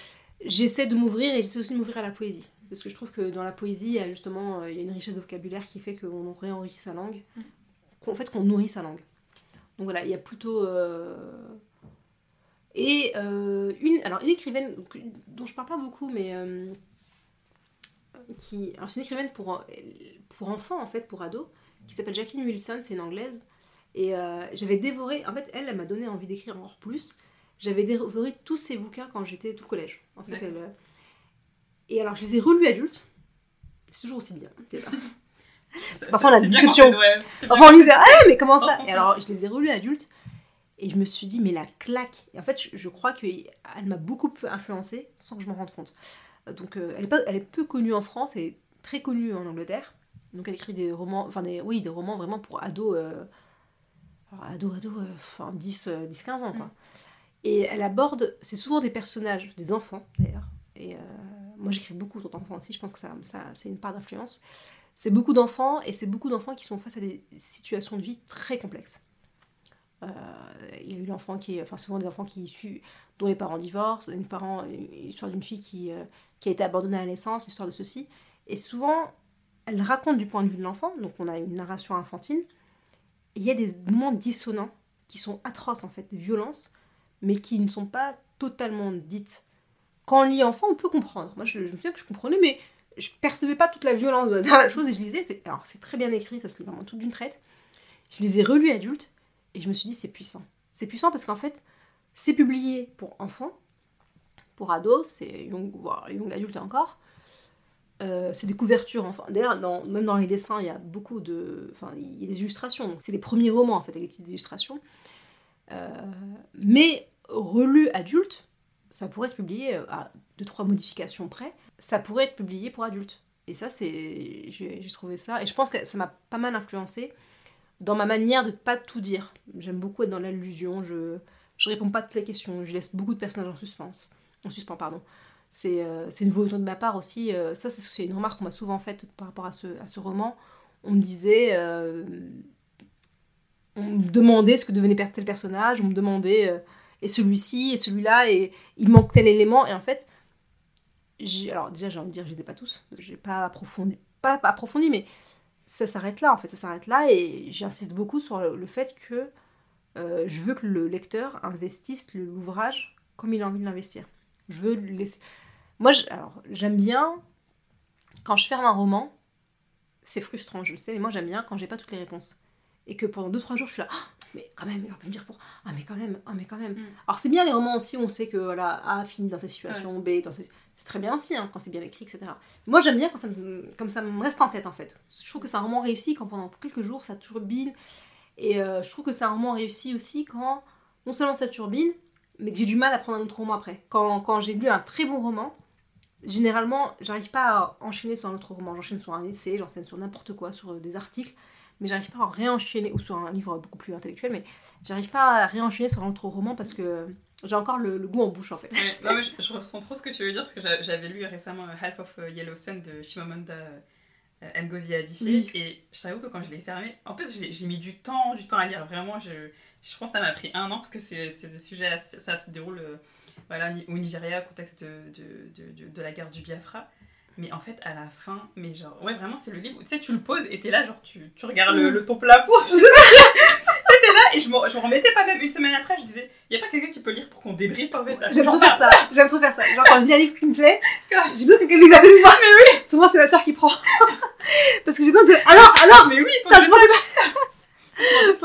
j'essaie de m'ouvrir et j'essaie aussi de m'ouvrir à la poésie. Parce que je trouve que dans la poésie, il y a justement euh, il y a une richesse de vocabulaire qui fait qu'on réenrichit sa langue. Mm. Qu'en fait, qu'on nourrit sa langue. Donc voilà, il y a plutôt. euh, Et euh, une, alors une écrivaine dont je parle pas beaucoup, mais euh, qui, alors c'est une écrivaine pour, pour enfants en fait, pour ados, qui s'appelle Jacqueline Wilson, c'est une anglaise. Et euh, j'avais dévoré, en fait, elle, elle m'a donné envie d'écrire encore plus. J'avais dévoré tous ses bouquins quand j'étais tout le collège. En fait, elle, Et alors, je les ai relus adultes. C'est toujours aussi bien. [laughs] parfois la c'est bien déception. quand c'est- ouais, c'est bien Enfin, on quand lisait, ah, mais comment ça Et alors, je les ai relus adultes. Et je me suis dit, mais la claque. Et en fait, je, je crois qu'elle m'a beaucoup influencée sans que je m'en rende compte. Euh, Donc, euh, elle, est pas, elle est peu connue en France et très connue en Angleterre. Donc, elle écrit des romans, enfin, des, oui, des romans vraiment pour ados. Euh, alors, ados, ados, euh, enfin, 10, euh, 10, 15 ans, quoi. Mm. Et elle aborde, c'est souvent des personnages, des enfants d'ailleurs. Et moi, j'écris beaucoup d'autres enfants aussi, je pense que ça, ça c'est une part d'influence. C'est beaucoup d'enfants et c'est beaucoup d'enfants qui sont face à des situations de vie très complexes. Euh, Il y a eu l'enfant qui est, enfin souvent des enfants qui issus, dont les parents divorcent, une, histoire d'une fille qui, euh, qui a été abandonnée à la naissance, histoire de ceci. Et souvent, elle raconte du point de vue de l'enfant, donc on a une narration infantile. Il y a des moments dissonants qui sont atroces en fait, des violences, mais qui ne sont pas totalement dites. Quand on lit enfant, on peut comprendre. Moi, je, je me souviens que je comprenais, mais je percevais pas toute la violence de la chose et je lisais. c'est- Alors, c'est très bien écrit, ça se lit vraiment tout d'une traite. Je les ai relus adultes Et je me suis dit, c'est puissant. C'est puissant parce qu'en fait, c'est publié pour enfants, pour ados, c'est young, young adulte encore. Euh, c'est des couvertures, enfin, d'ailleurs, même dans les dessins, il y a beaucoup de. Enfin, il y a des illustrations, donc c'est les premiers romans en fait, avec des petites illustrations. Euh, mais relu adulte, ça pourrait être publié euh, à deux, trois modifications près, ça pourrait être publié pour adultes. Et ça, c'est. J'ai trouvé ça. Et je pense que ça m'a pas mal influencé dans ma manière de ne pas tout dire. J'aime beaucoup être dans l'allusion, je, je réponds pas à toutes les questions, je laisse beaucoup de personnages en suspens. En suspens, pardon. C'est euh, une volonté de ma part aussi. Euh, ça, c'est une remarque qu'on m'a souvent faite par rapport à ce, à ce roman. On me disait. Euh, on me demandait ce que devenait tel personnage, on me demandait. et celui-ci, et celui-là, et il manque tel élément. Et en fait, alors déjà, j'ai envie de dire, je les ai pas tous. J'ai pas approfondi. Pas, approfondi, mais ça s'arrête là, en fait. Ça s'arrête là. Et j'insiste beaucoup sur le, fait que je veux que le lecteur investisse l'ouvrage comme il a envie de l'investir. Je veux laisser. Moi, j'aime bien quand je ferme un roman, c'est frustrant, je le sais, mais moi j'aime bien quand j'ai pas toutes les réponses. Et que pendant 2-3 jours, je suis là, mais quand même, il va me dire pour. Ah, mais quand même, ah, mais quand même. Mm. Alors, c'est bien les romans aussi, on sait que voilà, A finit dans cette situation, B, dans c'est très bien aussi, hein, quand c'est bien écrit, etc. Moi, j'aime bien quand ça me... comme ça me reste en tête, en fait. Je trouve que c'est un roman réussi quand pendant quelques jours, ça turbine. Et euh, je trouve que c'est un roman réussi aussi quand non seulement ça turbine, mais que j'ai du mal à prendre un autre roman après. Quand, quand j'ai lu un très bon roman, généralement, j'arrive pas à enchaîner sur un autre roman. J'enchaîne sur un essai, j'enchaîne sur n'importe quoi, sur euh, des articles, mais j'arrive pas à réenchaîner, ou sur un livre beaucoup plus intellectuel, mais j'arrive pas à réenchaîner sur un autre roman parce que j'ai encore le, goût en bouche en fait. non, mais je, ressens trop ce que tu veux dire parce que j'avais lu récemment euh, Half of euh, Yellow Sun de Shimamanda Ngozi Adichie et je t'avoue que quand je l'ai fermé, en plus j'ai mis du temps, du temps à lire, vraiment, je, je pense que ça m'a pris un an parce que c'est des sujets, ça se déroule voilà, au Nigeria, contexte de, de, de, la guerre du Biafra. Mais en fait, à la fin, mais genre, ouais, vraiment, c'est le livre où tu sais, tu le poses et t'es là, genre, tu, tu regardes le, le ton plafond. [laughs] C'était là et je me, remettais pas même une semaine après, je disais, y a pas quelqu'un qui peut lire pour qu'on débriefe en fait. J'aime trop faire ça, j'aime trop faire ça. Genre, quand je lis un livre qui me plaît, j'ai besoin que quelqu'un de moi. [laughs] Mais oui Souvent, c'est ma soeur qui prend. [laughs] Parce que j'ai besoin de. Alors, alors Mais oui, faut que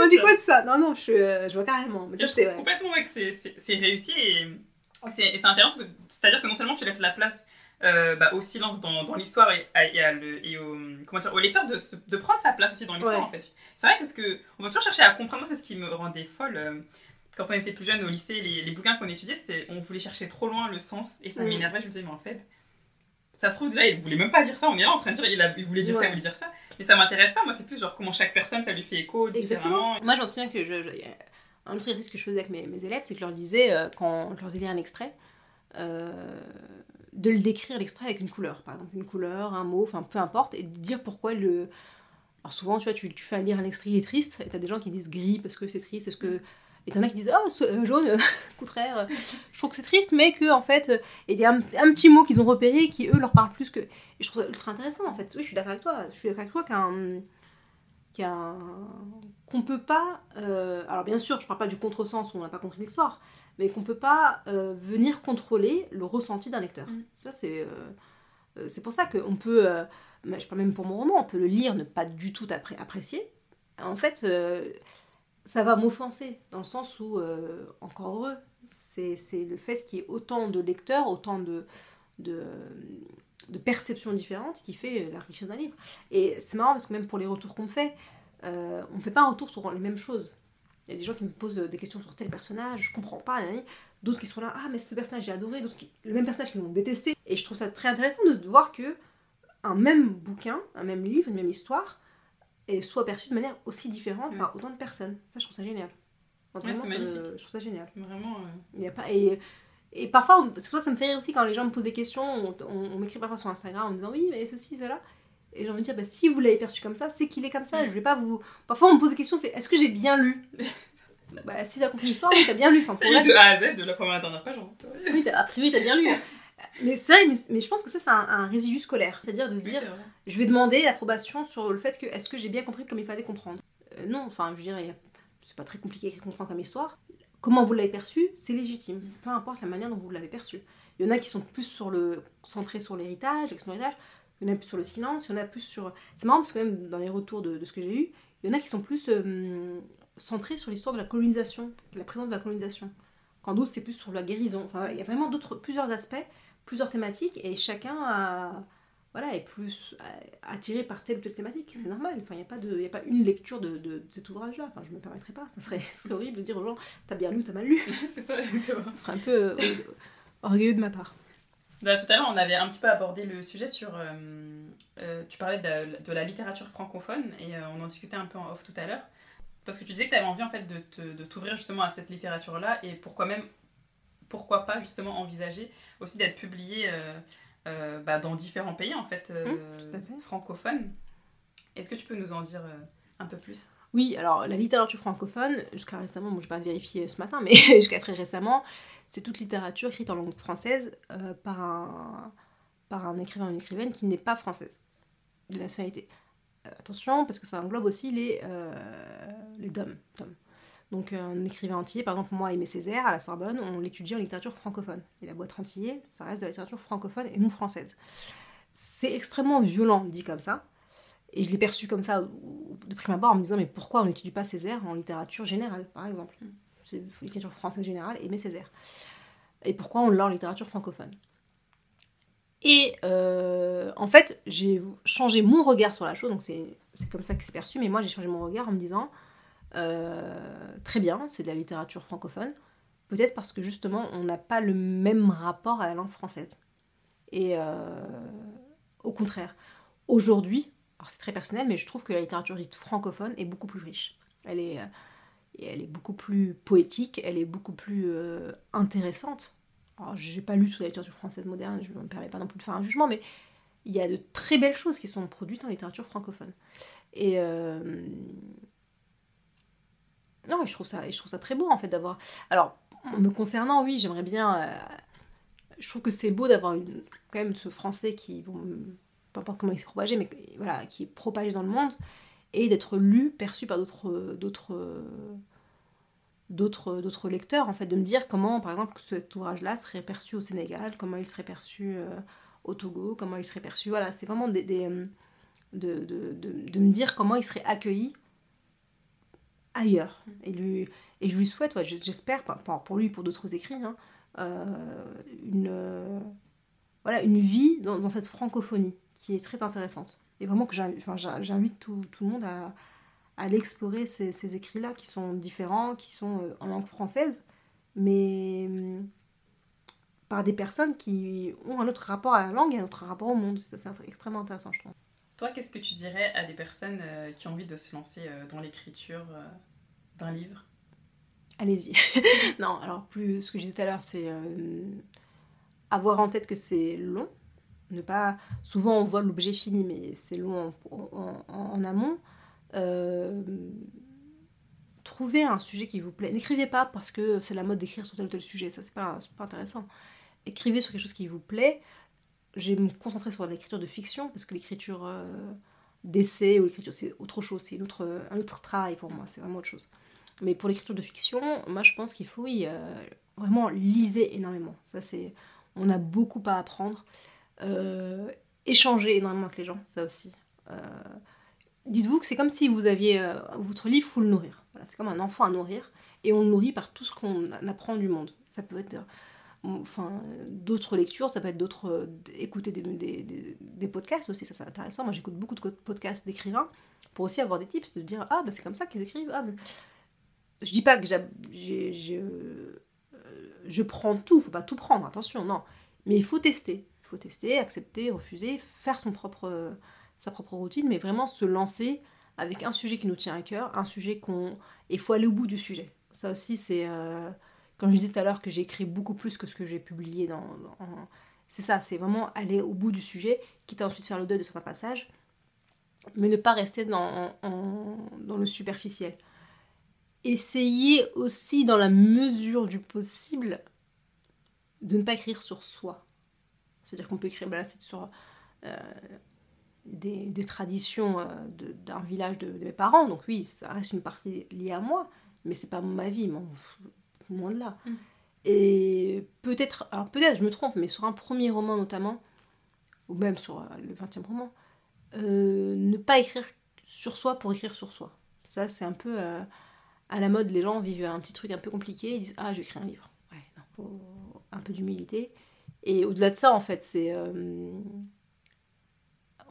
je dit quoi de ça Non, non, je, je vois carrément. Mais ça, c'est. Complètement, ouais, que c'est réussi et c'est intéressant, c'est-à-dire que non seulement tu laisses la place euh, bah, au silence dans, dans l'histoire et, et, et, au, comment dire, au lecteur de, de, prendre sa place aussi dans l'histoire en fait. C'est vrai que ce que on va toujours chercher à comprendre, moi c'est ce qui me rendait folle euh, quand on était plus jeune au lycée, les, les bouquins qu'on étudiait, on voulait chercher trop loin le sens et ça mm. m'énervait, je me disais mais en fait ça se trouve déjà il voulait même pas dire ça, on est là en train de dire il, il voulait dire ça, il voulait dire ça, mais ça m'intéresse pas, moi c'est plus genre comment chaque personne ça lui fait écho différemment. Moi j'en souviens que je, je un autre exercice que je faisais avec mes, mes élèves, c'est que je leur disais, euh, quand je leur disais un extrait, euh, de le décrire l'extrait avec une couleur, par exemple une couleur, un mot, enfin peu importe, et de dire pourquoi le. Alors souvent, tu vois, tu, fais lire un extrait qui est triste, et t'as des gens qui disent gris parce que c'est triste, est-ce que. Et t'en as qui disent oh, jaune, [laughs] contraire, je trouve que c'est triste, mais que en fait, et il y a un, petit mot qu'ils ont repéré qui eux leur parle plus que. Et je trouve ça ultra intéressant en fait. Oui, je suis d'accord avec toi. Je suis d'accord avec toi qu'un qu'on peut pas. Euh, alors bien sûr, je parle pas du contresens où on n'a pas compris l'histoire, mais qu'on peut pas euh, venir contrôler le ressenti d'un lecteur. Mm. Ça, c'est euh, c'est pour ça qu'on peut. je parle même pour mon roman, on peut le lire, ne pas du tout apprécier. En fait, ça va m'offenser dans le sens où encore heureux. C'est le fait qu'il y ait autant de lecteurs, autant de, de de perceptions différentes qui fait la richesse d'un livre. Et c'est marrant parce que même pour les retours qu'on fait, euh, on ne fait pas un retour sur les mêmes choses. Il y a des gens qui me posent des questions sur tel personnage, je comprends pas, d'autres qui sont là, ah mais ce personnage j'ai adoré, d'autres qui... le même personnage qui m'ont détesté. Et je trouve ça très intéressant de voir que un même bouquin, un même livre, une même histoire, est soit perçu de manière aussi différente par autant de personnes. Ça, je trouve ça génial. Ouais, je trouve ça génial. Vraiment. Euh, Il y a pas... et, et parfois, c'est pour ça que ça me fait rire aussi quand les gens me posent des questions, on, m'écrit parfois sur Instagram en me disant oui, mais ceci, cela. Et j'ai envie de dire, bah, si vous l'avez perçu comme ça, c'est qu'il est comme ça. Je vais pas vous. Parfois, on me pose des questions, c'est est-ce que j'ai bien lu? [laughs] Bah, si t'as compris l'histoire, oui, t'as bien lu. Enfin, pour de A à Z, de la première à la dernière page. Hein. Oui, a priori, t'as bien lu. Mais vrai, mais, je pense que ça, c'est un, résidu scolaire. C'est-à-dire de se dire, je vais demander l'approbation sur le fait que est-ce que j'ai bien compris comme il fallait comprendre? Euh, non, enfin, je veux dire, c'est pas très compliqué de comprendre comme histoire comment vous l'avez perçu, c'est légitime, peu importe la manière dont vous l'avez perçu. Il y en a qui sont plus sur le centrés sur l'héritage, l'héritage, il y en a plus sur le silence, il y en a plus sur. C'est marrant parce que même dans les retours de, ce que j'ai eu, il y en a qui sont plus euh, centré sur l'histoire de la colonisation, la présence de la colonisation. Quand d'autres, c'est plus sur la guérison. Enfin, il y a vraiment d'autres, plusieurs aspects, plusieurs thématiques, et chacun a, voilà, est plus attiré par telle ou telle thématique. C'est normal. Enfin, il n'y a, pas de, y a pas une lecture de, de, cet ouvrage-là. Enfin, je ne me permettrai pas. Ça [laughs] serait, horrible de dire aux gens, t'as bien lu, t'as mal lu. [laughs] c'est ça, Ce serait un peu euh, orgueilleux de ma part. Bah, tout à l'heure, on avait un petit peu abordé le sujet sur. Euh, euh, tu parlais de, de, la littérature francophone et on en discutait un peu en off tout à l'heure. Parce que tu disais que tu avais envie en fait de t'ouvrir justement à cette littérature-là et pourquoi même, pourquoi pas justement envisager aussi d'être publié euh, euh, bah, dans différents pays en fait, euh, mmh, francophones. Est-ce que tu peux nous en dire un peu plus? Oui, alors la littérature francophone, jusqu'à récemment, bon, je n'ai pas vérifié ce matin, mais [laughs] jusqu'à très récemment, c'est toute littérature écrite en langue française par, un, par écrivain ou une écrivaine qui n'est pas française de nationalité. Euh, attention, parce que ça englobe aussi les, euh, DOM. Donc un écrivain entier, par exemple moi Aimé Césaire à la Sorbonne, on l'étudie en littérature francophone. Et la boîte entier, ça reste de la littérature francophone et non française. C'est extrêmement violent dit comme ça. Et je l'ai perçu comme ça de prime abord en me disant mais pourquoi on n'étudie pas Césaire en littérature générale par exemple? Littérature française générale, Aimé Césaire. Et pourquoi on l'a en littérature francophone? Et euh, en fait, j'ai changé mon regard sur la chose, donc c'est comme ça que c'est perçu, mais moi j'ai changé mon regard en me disant, euh, très bien, c'est de la littérature francophone, peut-être parce que justement on n'a pas le même rapport à la langue française. Et euh, au contraire, aujourd'hui, alors c'est très personnel, mais je trouve que la littérature francophone est beaucoup plus riche. Elle est, elle est beaucoup plus poétique, elle est beaucoup plus intéressante alors, j'ai pas lu toute la littérature française moderne, je ne me permets pas non plus de faire un jugement, mais il y a de très belles choses qui sont produites en littérature francophone. Et euh, non, je trouve ça, je trouve ça très beau en fait d'avoir. Alors, me concernant, oui, j'aimerais bien. Euh, je trouve que c'est beau d'avoir quand même ce français qui, peu importe comment il s'est propagé, mais voilà, qui est propagé dans le monde et d'être lu, perçu par d'autres, d'autres d'autres, d'autres lecteurs, en fait, de me dire comment, par exemple, cet ouvrage-là serait perçu au Sénégal, comment il serait perçu euh, au Togo, comment il serait perçu. Voilà, c'est vraiment euh, de, de, de, me dire comment il serait accueilli ailleurs. Et, lui, et je lui souhaite, j'espère, pour lui et pour d'autres écrits, hein, euh, une, voilà, une vie dans, cette francophonie qui est très intéressante. Et vraiment que j'invite tout, tout le monde à à l'explorer ces, écrits-là qui sont différents, qui sont euh, en langue française, mais hum, par des personnes qui ont un autre rapport à la langue et un autre rapport au monde. Ça, c'est extrêmement intéressant, je trouve. Toi, qu'est-ce que tu dirais à des personnes euh, qui ont envie de se lancer euh, dans l'écriture d'un livre? Allez-y. [laughs] non, alors, plus ce que je disais tout à l'heure, c'est avoir en tête que c'est long. Ne pas... Souvent, on voit l'objet fini, mais c'est long en amont. Euh, trouvez un sujet qui vous plaît. N'écrivez pas parce que c'est la mode d'écrire sur tel ou tel sujet, ça c'est pas, pas intéressant. Écrivez sur quelque chose qui vous plaît. Je vais me concentrer sur l'écriture de fiction parce que l'écriture euh, d'essai ou l'écriture c'est autre chose, c'est autre, un autre travail pour moi, c'est vraiment autre chose. Mais pour l'écriture de fiction, moi je pense qu'il faut oui, euh, vraiment liser énormément. Ça c'est, on a beaucoup à apprendre. Échanger énormément avec les gens, ça aussi dites-vous que c'est comme si vous aviez euh, votre livre, faut le nourrir. C'est comme un enfant à nourrir, et on le nourrit par tout ce qu'on apprend du monde. Ça peut être euh, enfin, d'autres lectures, ça peut être d'autres euh, écouter des, des, podcasts aussi, ça c'est intéressant. Moi j'écoute beaucoup de podcasts d'écrivains pour aussi avoir des tips, de dire ah bah c'est comme ça qu'ils écrivent. Ah, Je dis pas que j'ai, je prends tout, faut pas tout prendre, attention, non. Mais il faut tester, il faut tester, accepter, refuser, faire son propre sa propre routine, mais vraiment se lancer avec un sujet qui nous tient à cœur, un sujet qu'on... Et il faut aller au bout du sujet. Ça aussi, c'est... Euh... Comme je disais tout à l'heure que j'ai écrit beaucoup plus que ce que j'ai publié dans... C'est ça, c'est vraiment aller au bout du sujet, quitte à ensuite faire le deuil de certains passages, mais ne pas rester dans, dans le superficiel. Essayez aussi, dans la mesure du possible, de ne pas écrire sur soi. C'est-à-dire qu'on peut écrire, ben là c'est sur... Euh, des, traditions euh, d'un village de, mes parents. Donc oui, ça reste une partie liée à moi, mais c'est pas ma vie, mon, moins de là. Mm. Et peut-être, alors peut-être je me trompe, mais sur un premier roman notamment, ou même sur euh, le 20e roman, euh, ne pas écrire sur soi pour écrire sur soi. Ça, c'est un peu À la mode, les gens vivent un petit truc un peu compliqué, ils disent Ah, je vais écrire un livre. Ouais, non, faut un peu d'humilité. Et au-delà de ça, en fait, c'est. euh,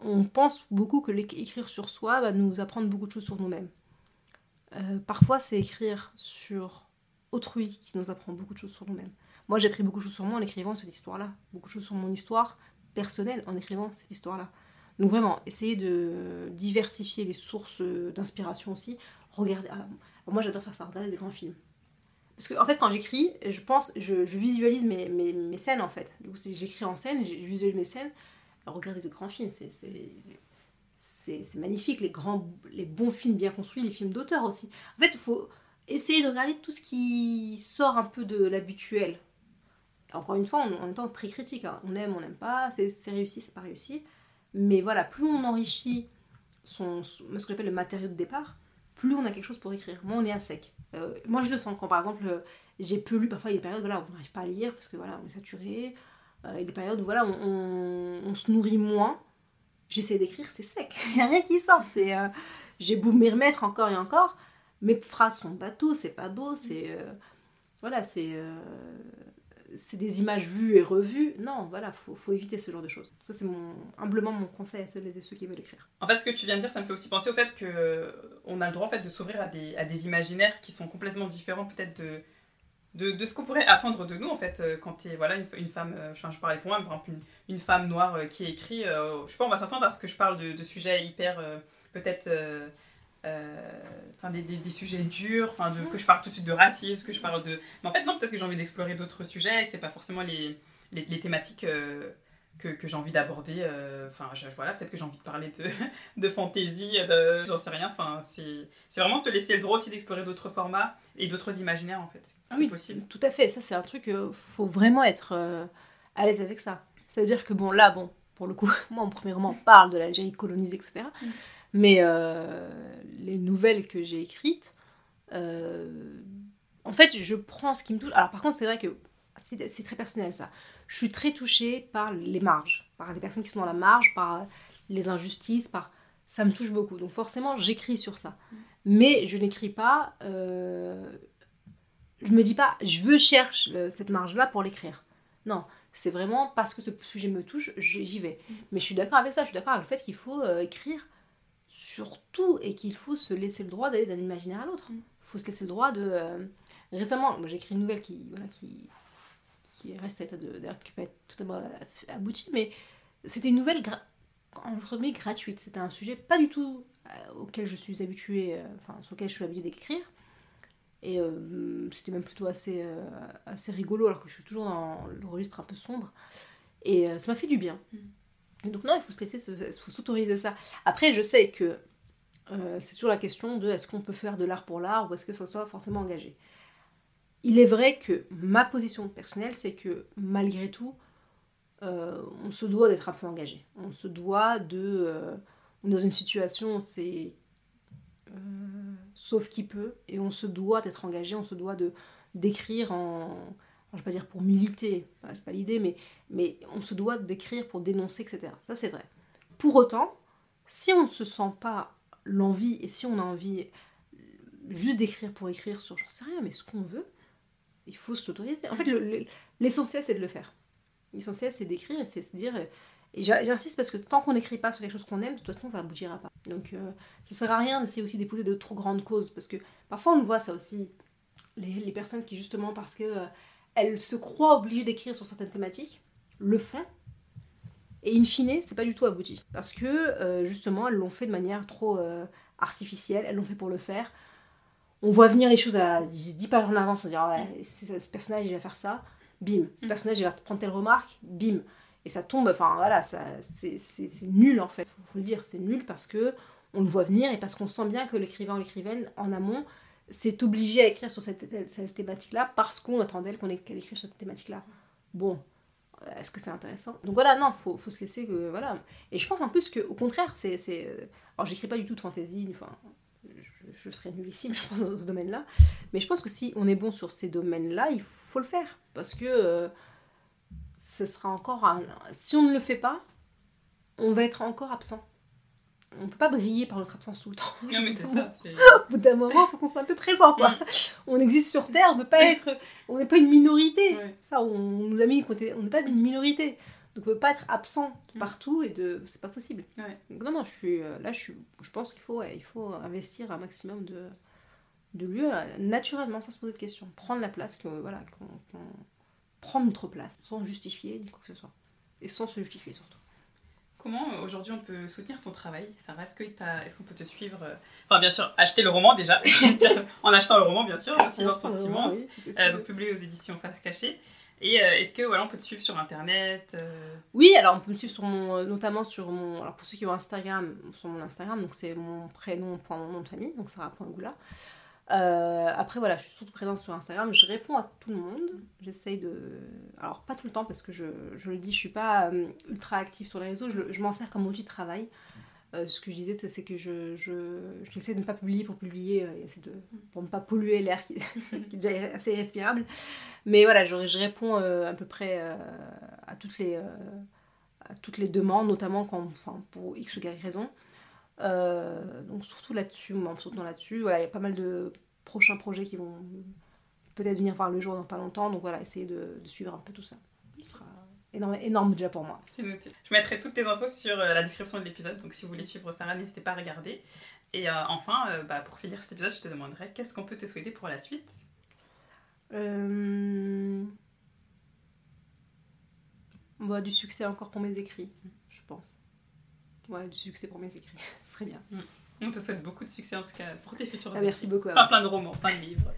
on pense beaucoup que écrire sur soi va nous apprendre beaucoup de choses sur nous-mêmes. Euh, parfois, c'est écrire sur autrui qui nous apprend beaucoup de choses sur nous-mêmes. Moi, j'ai appris beaucoup de choses sur moi en écrivant cette histoire-là. Beaucoup de choses sur mon histoire personnelle en écrivant cette histoire-là. Donc vraiment, essayez de diversifier les sources d'inspiration aussi. Regardez, ah, moi j'adore faire ça, regarder des grands films. Parce que en fait, quand j'écris, je pense, je, visualise mes, mes, scènes en fait. Du coup, j'écris en scène, je visualise mes scènes. Regardez de grands films, c'est- magnifique, les grands, les bons films bien construits, les films d'auteur aussi. En fait, il faut essayer de regarder tout ce qui sort un peu de l'habituel. Encore une fois, en, en étant très critique, hein. on aime, on n'aime pas, c'est réussi, c'est pas réussi. Mais voilà, plus on enrichit son- ce que j'appelle le matériau de départ, on a quelque chose pour écrire. Moi, on est à sec. Euh, moi, je le sens quand, par exemple, euh, j'ai peu lu, parfois il y a des périodes voilà, où on n'arrive pas à lire parce que voilà, on est saturé. Euh, il y a des périodes où voilà, on, on- se nourrit moins. J'essaie d'écrire, c'est sec. [laughs] Il n'y a rien qui sort. J'ai beau m'y remettre encore et encore. Mes phrases sont bateaux, c'est pas beau, c'est. voilà, c'est. Euh, c'est des images vues et revues. Non, voilà, faut, faut éviter ce genre de choses. Ça, c'est mon, humblement mon conseil à celles et ceux qui veulent écrire. En fait, ce que tu viens de dire, ça me fait aussi penser au fait que on a le droit en fait, de s'ouvrir à des, à des imaginaires qui sont complètement différents peut-être de, de, de ce qu'on pourrait attendre de nous en fait euh, quand tu es voilà, une, une femme, euh, je parlais pour moi, par exemple une, une femme noire euh, qui écrit, euh, je sais pas, on va s'attendre à ce que je parle de, de sujets hyper euh, peut-être... euh, euh, enfin, des, des, des sujets durs, enfin, de, que je parle tout de suite de racisme, que je parle de... Mais en fait, non, peut-être que j'ai envie d'explorer d'autres sujets et que c'est pas forcément les, les, les thématiques euh, que, que j'ai envie d'aborder. euh, Enfin, je- voilà, peut-être que j'ai envie de parler de, [laughs] de fantaisie, de... j'en sais rien. Enfin, c'est vraiment se laisser le droit aussi d'explorer d'autres formats et d'autres imaginaires, en fait. Ah C'est oui. possible. Tout à fait, ça c'est un truc, euh, faut vraiment être euh, à l'aise avec ça. Ça veut dire que bon, là, bon, pour le coup, [laughs] moi mon premier roman parle de l'Algérie colonisée, etc. Mm. Mais euh, les nouvelles que j'ai écrites, euh, en fait, je prends ce qui me touche. Alors par contre, c'est vrai que c'est très personnel ça. Je suis très touchée par les marges, par des personnes qui sont dans la marge, par les injustices, par ça me touche beaucoup. Donc forcément, j'écris sur ça. Mais je n'écris pas. euh, je me dis pas, je veux chercher cette marge-là pour l'écrire. Non, c'est vraiment parce que ce sujet me touche, j'y vais. Mais je suis d'accord avec ça, je suis d'accord avec le fait qu'il faut euh, écrire sur tout et qu'il faut se laisser le droit d'aller d'un imaginaire à l'autre. Il faut se laisser le droit de. euh, Récemment, j'ai écrit une nouvelle qui, voilà, qui, qui reste à état de. d'ailleurs, qui peut être totalement aboutie, mais c'était une nouvelle gra- entre guillemets, gratuite. C'était un sujet pas du tout euh, auquel je suis habituée, euh, enfin sur lequel je suis habituée d'écrire. Et euh, c'était même plutôt assez, euh, assez rigolo, alors que je suis toujours dans le registre un peu sombre. Et euh, ça m'a fait du bien. Donc, non, il faut se laisser, il faut s'autoriser ça. Après, je sais que euh, c'est toujours la question de est-ce qu'on peut faire de l'art pour l'art ou est-ce qu'il faut soit forcément engagé. Il est vrai que ma position personnelle, c'est que malgré tout, euh, on se doit d'être un peu engagé. On se doit de. euh, on est dans une situation, c'est sauf qui peut, et on se doit d'être engagé, on se doit de d'écrire en, je vais pas dire pour militer, c'est pas l'idée, mais, on se doit d'écrire pour dénoncer, etc. Ça c'est vrai. Pour autant, si on ne se sent pas l'envie, et si on a envie juste d'écrire pour écrire sur, j'en sais rien, mais ce qu'on veut, il faut se l'autoriser. En fait, le- le- l'essentiel c'est de le faire. L'essentiel c'est d'écrire et c'est se dire... Et j'insiste parce que tant qu'on n'écrit pas sur quelque chose qu'on aime, de toute façon ça aboutira pas. Donc euh, ça sert à rien d'essayer aussi d'épouser de trop grandes causes parce que parfois on le voit ça aussi. Les, les personnes qui justement parce que euh, elles se croient obligées d'écrire sur certaines thématiques le font. Et in fine c'est pas du tout abouti. Parce que euh, justement elles l'ont fait de manière trop euh, artificielle, elles l'ont fait pour le faire. On voit venir les choses à 10, 10 pages en avance, on dit ah ouais, c'est- ce personnage il va faire ça, bim, ce Mm. personnage il va prendre telle remarque, bim, et ça tombe, enfin voilà, ça, c'est, c'est- c'est nul en fait, faut, faut le dire, c'est nul parce que on le voit venir et parce qu'on sent bien que l'écrivain ou l'écrivaine en amont s'est obligé à écrire sur cette, thématique-là parce qu'on attendait qu'elle écrive sur cette thématique-là. Bon, euh, est-ce que c'est intéressant? Donc voilà, non, faut, faut se laisser que voilà. Et je pense en plus que au contraire, c'est, euh, alors j'écris pas du tout de fantaisie, enfin, je, je serais nullissime, [laughs] je pense dans ce domaine-là. Mais je pense que si on est bon sur ces domaines-là, il faut le faire parce que euh, ce sera encore si on ne le fait pas, on va être encore absent. On peut pas briller par notre absence tout le temps. Non, mais c'est ça. [laughs] Au bout d'un moment, il faut qu'on soit un peu présent, quoi. On existe sur Terre, on peut pas être, on n'est pas une minorité. Ouais. Ça, on nous a mis côté, on n'est pas une minorité. Donc on peut pas être absent Mm. partout et de, c'est pas possible. Ouais. Donc, non, non, je suis euh, là, je suis, je pense qu'il faut, ouais, il faut investir un maximum de, de lieux euh, naturellement, sans se poser de questions, prendre la place que, voilà, qu'on, qu'on- prendre notre place, sans justifier ni quoi que ce soit, et sans se justifier surtout. Comment euh, aujourd'hui on peut soutenir ton travail Sarah, est-ce que est-ce qu'on peut te suivre euh, Enfin, bien sûr, acheter le roman déjà, [laughs] en achetant le roman, bien sûr, aussi dans Sentiments, Oui, euh, donc publié aux éditions Face Cachée. Et euh, est-ce que voilà, on peut te suivre sur internet euh, Oui, alors on peut me suivre sur mon, notamment sur mon, alors pour ceux qui ont Instagram, sur mon Instagram, donc c'est mon prénom point mon nom de famille, donc Sarah.goula. Euh, après voilà, je suis surtout présente sur Instagram, je réponds à tout le monde, j'essaye de, alors pas tout le temps parce que je, je le dis, je suis pas euh, ultra active sur les réseaux, je, je m'en sers comme outil de travail. Euh, ce que je disais, c'est- que je, je, j'essaie de ne pas publier pour publier, de, pour ne pas polluer l'air [laughs] qui, est déjà assez irrespirable. Mais voilà, je, je réponds à peu près à toutes les, à toutes les demandes, notamment quand, pour X ou Y raison. Euh, donc surtout là-dessus, moi, en là-dessus, voilà, il y a pas mal de prochains projets qui vont peut-être venir voir le jour dans pas longtemps. Donc voilà, essayer de, de suivre un peu tout ça. Ce sera énorme, énorme déjà pour moi. C'est noté. Je mettrai toutes tes infos sur euh, la description de l'épisode, donc si vous voulez suivre Sarah, n'hésitez pas à regarder. Et euh, enfin, euh, bah, pour finir cet épisode, je te demanderai qu'est-ce qu'on peut te souhaiter pour la suite? Euh... bah, du succès encore pour mes écrits, je pense. Ouais, du succès pour mes écrits, [laughs] ce serait bien. On te souhaite beaucoup de succès en tout cas pour tes futurs Ah, merci beaucoup. Enfin, plein de romans, plein de livres.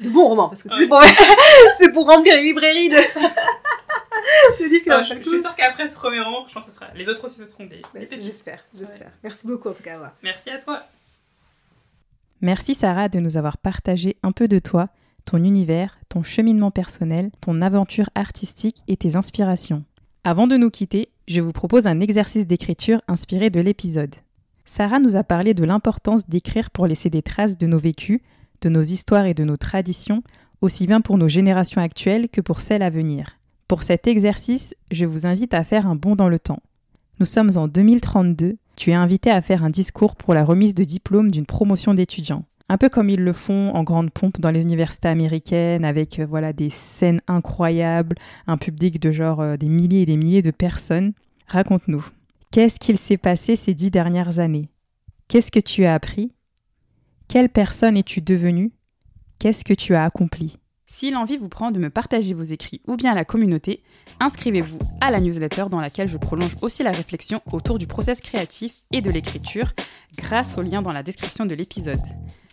De bons romans, parce que Ouais. c'est pour... [laughs] c'est pour remplir les librairies de, [laughs] de livres Enfin, n'en je, pas je suis sûre qu'après ce premier roman, je pense que ce sera... les autres aussi ce seront des. J'espère, j'espère. Merci beaucoup en tout cas. ouais. Merci à toi. Merci Sarah de nous avoir partagé un peu de toi, ton univers, ton cheminement personnel, ton aventure artistique et tes inspirations. Avant de nous quitter, je vous propose un exercice d'écriture inspiré de l'épisode. Sarah nous a parlé de l'importance d'écrire pour laisser des traces de nos vécus, de nos histoires et de nos traditions, aussi bien pour nos générations actuelles que pour celles à venir. Pour cet exercice, je vous invite à faire un bond dans le temps. Nous sommes en 2032, tu es invité à faire un discours pour la remise de diplôme d'une promotion d'étudiants. Un peu comme ils le font en grande pompe dans les universités américaines, avec euh, voilà des scènes incroyables, un public de genre euh, des milliers et des milliers de personnes. Raconte-nous, qu'est-ce qu'il s'est passé ces dix dernières années? Qu'est-ce que tu as appris? Quelle personne es-tu devenue? Qu'est-ce que tu as accompli? Si l'envie vous prend de me partager vos écrits ou bien à la communauté, inscrivez-vous à la newsletter dans laquelle je prolonge aussi la réflexion autour du process créatif et de l'écriture grâce au lien dans la description de l'épisode.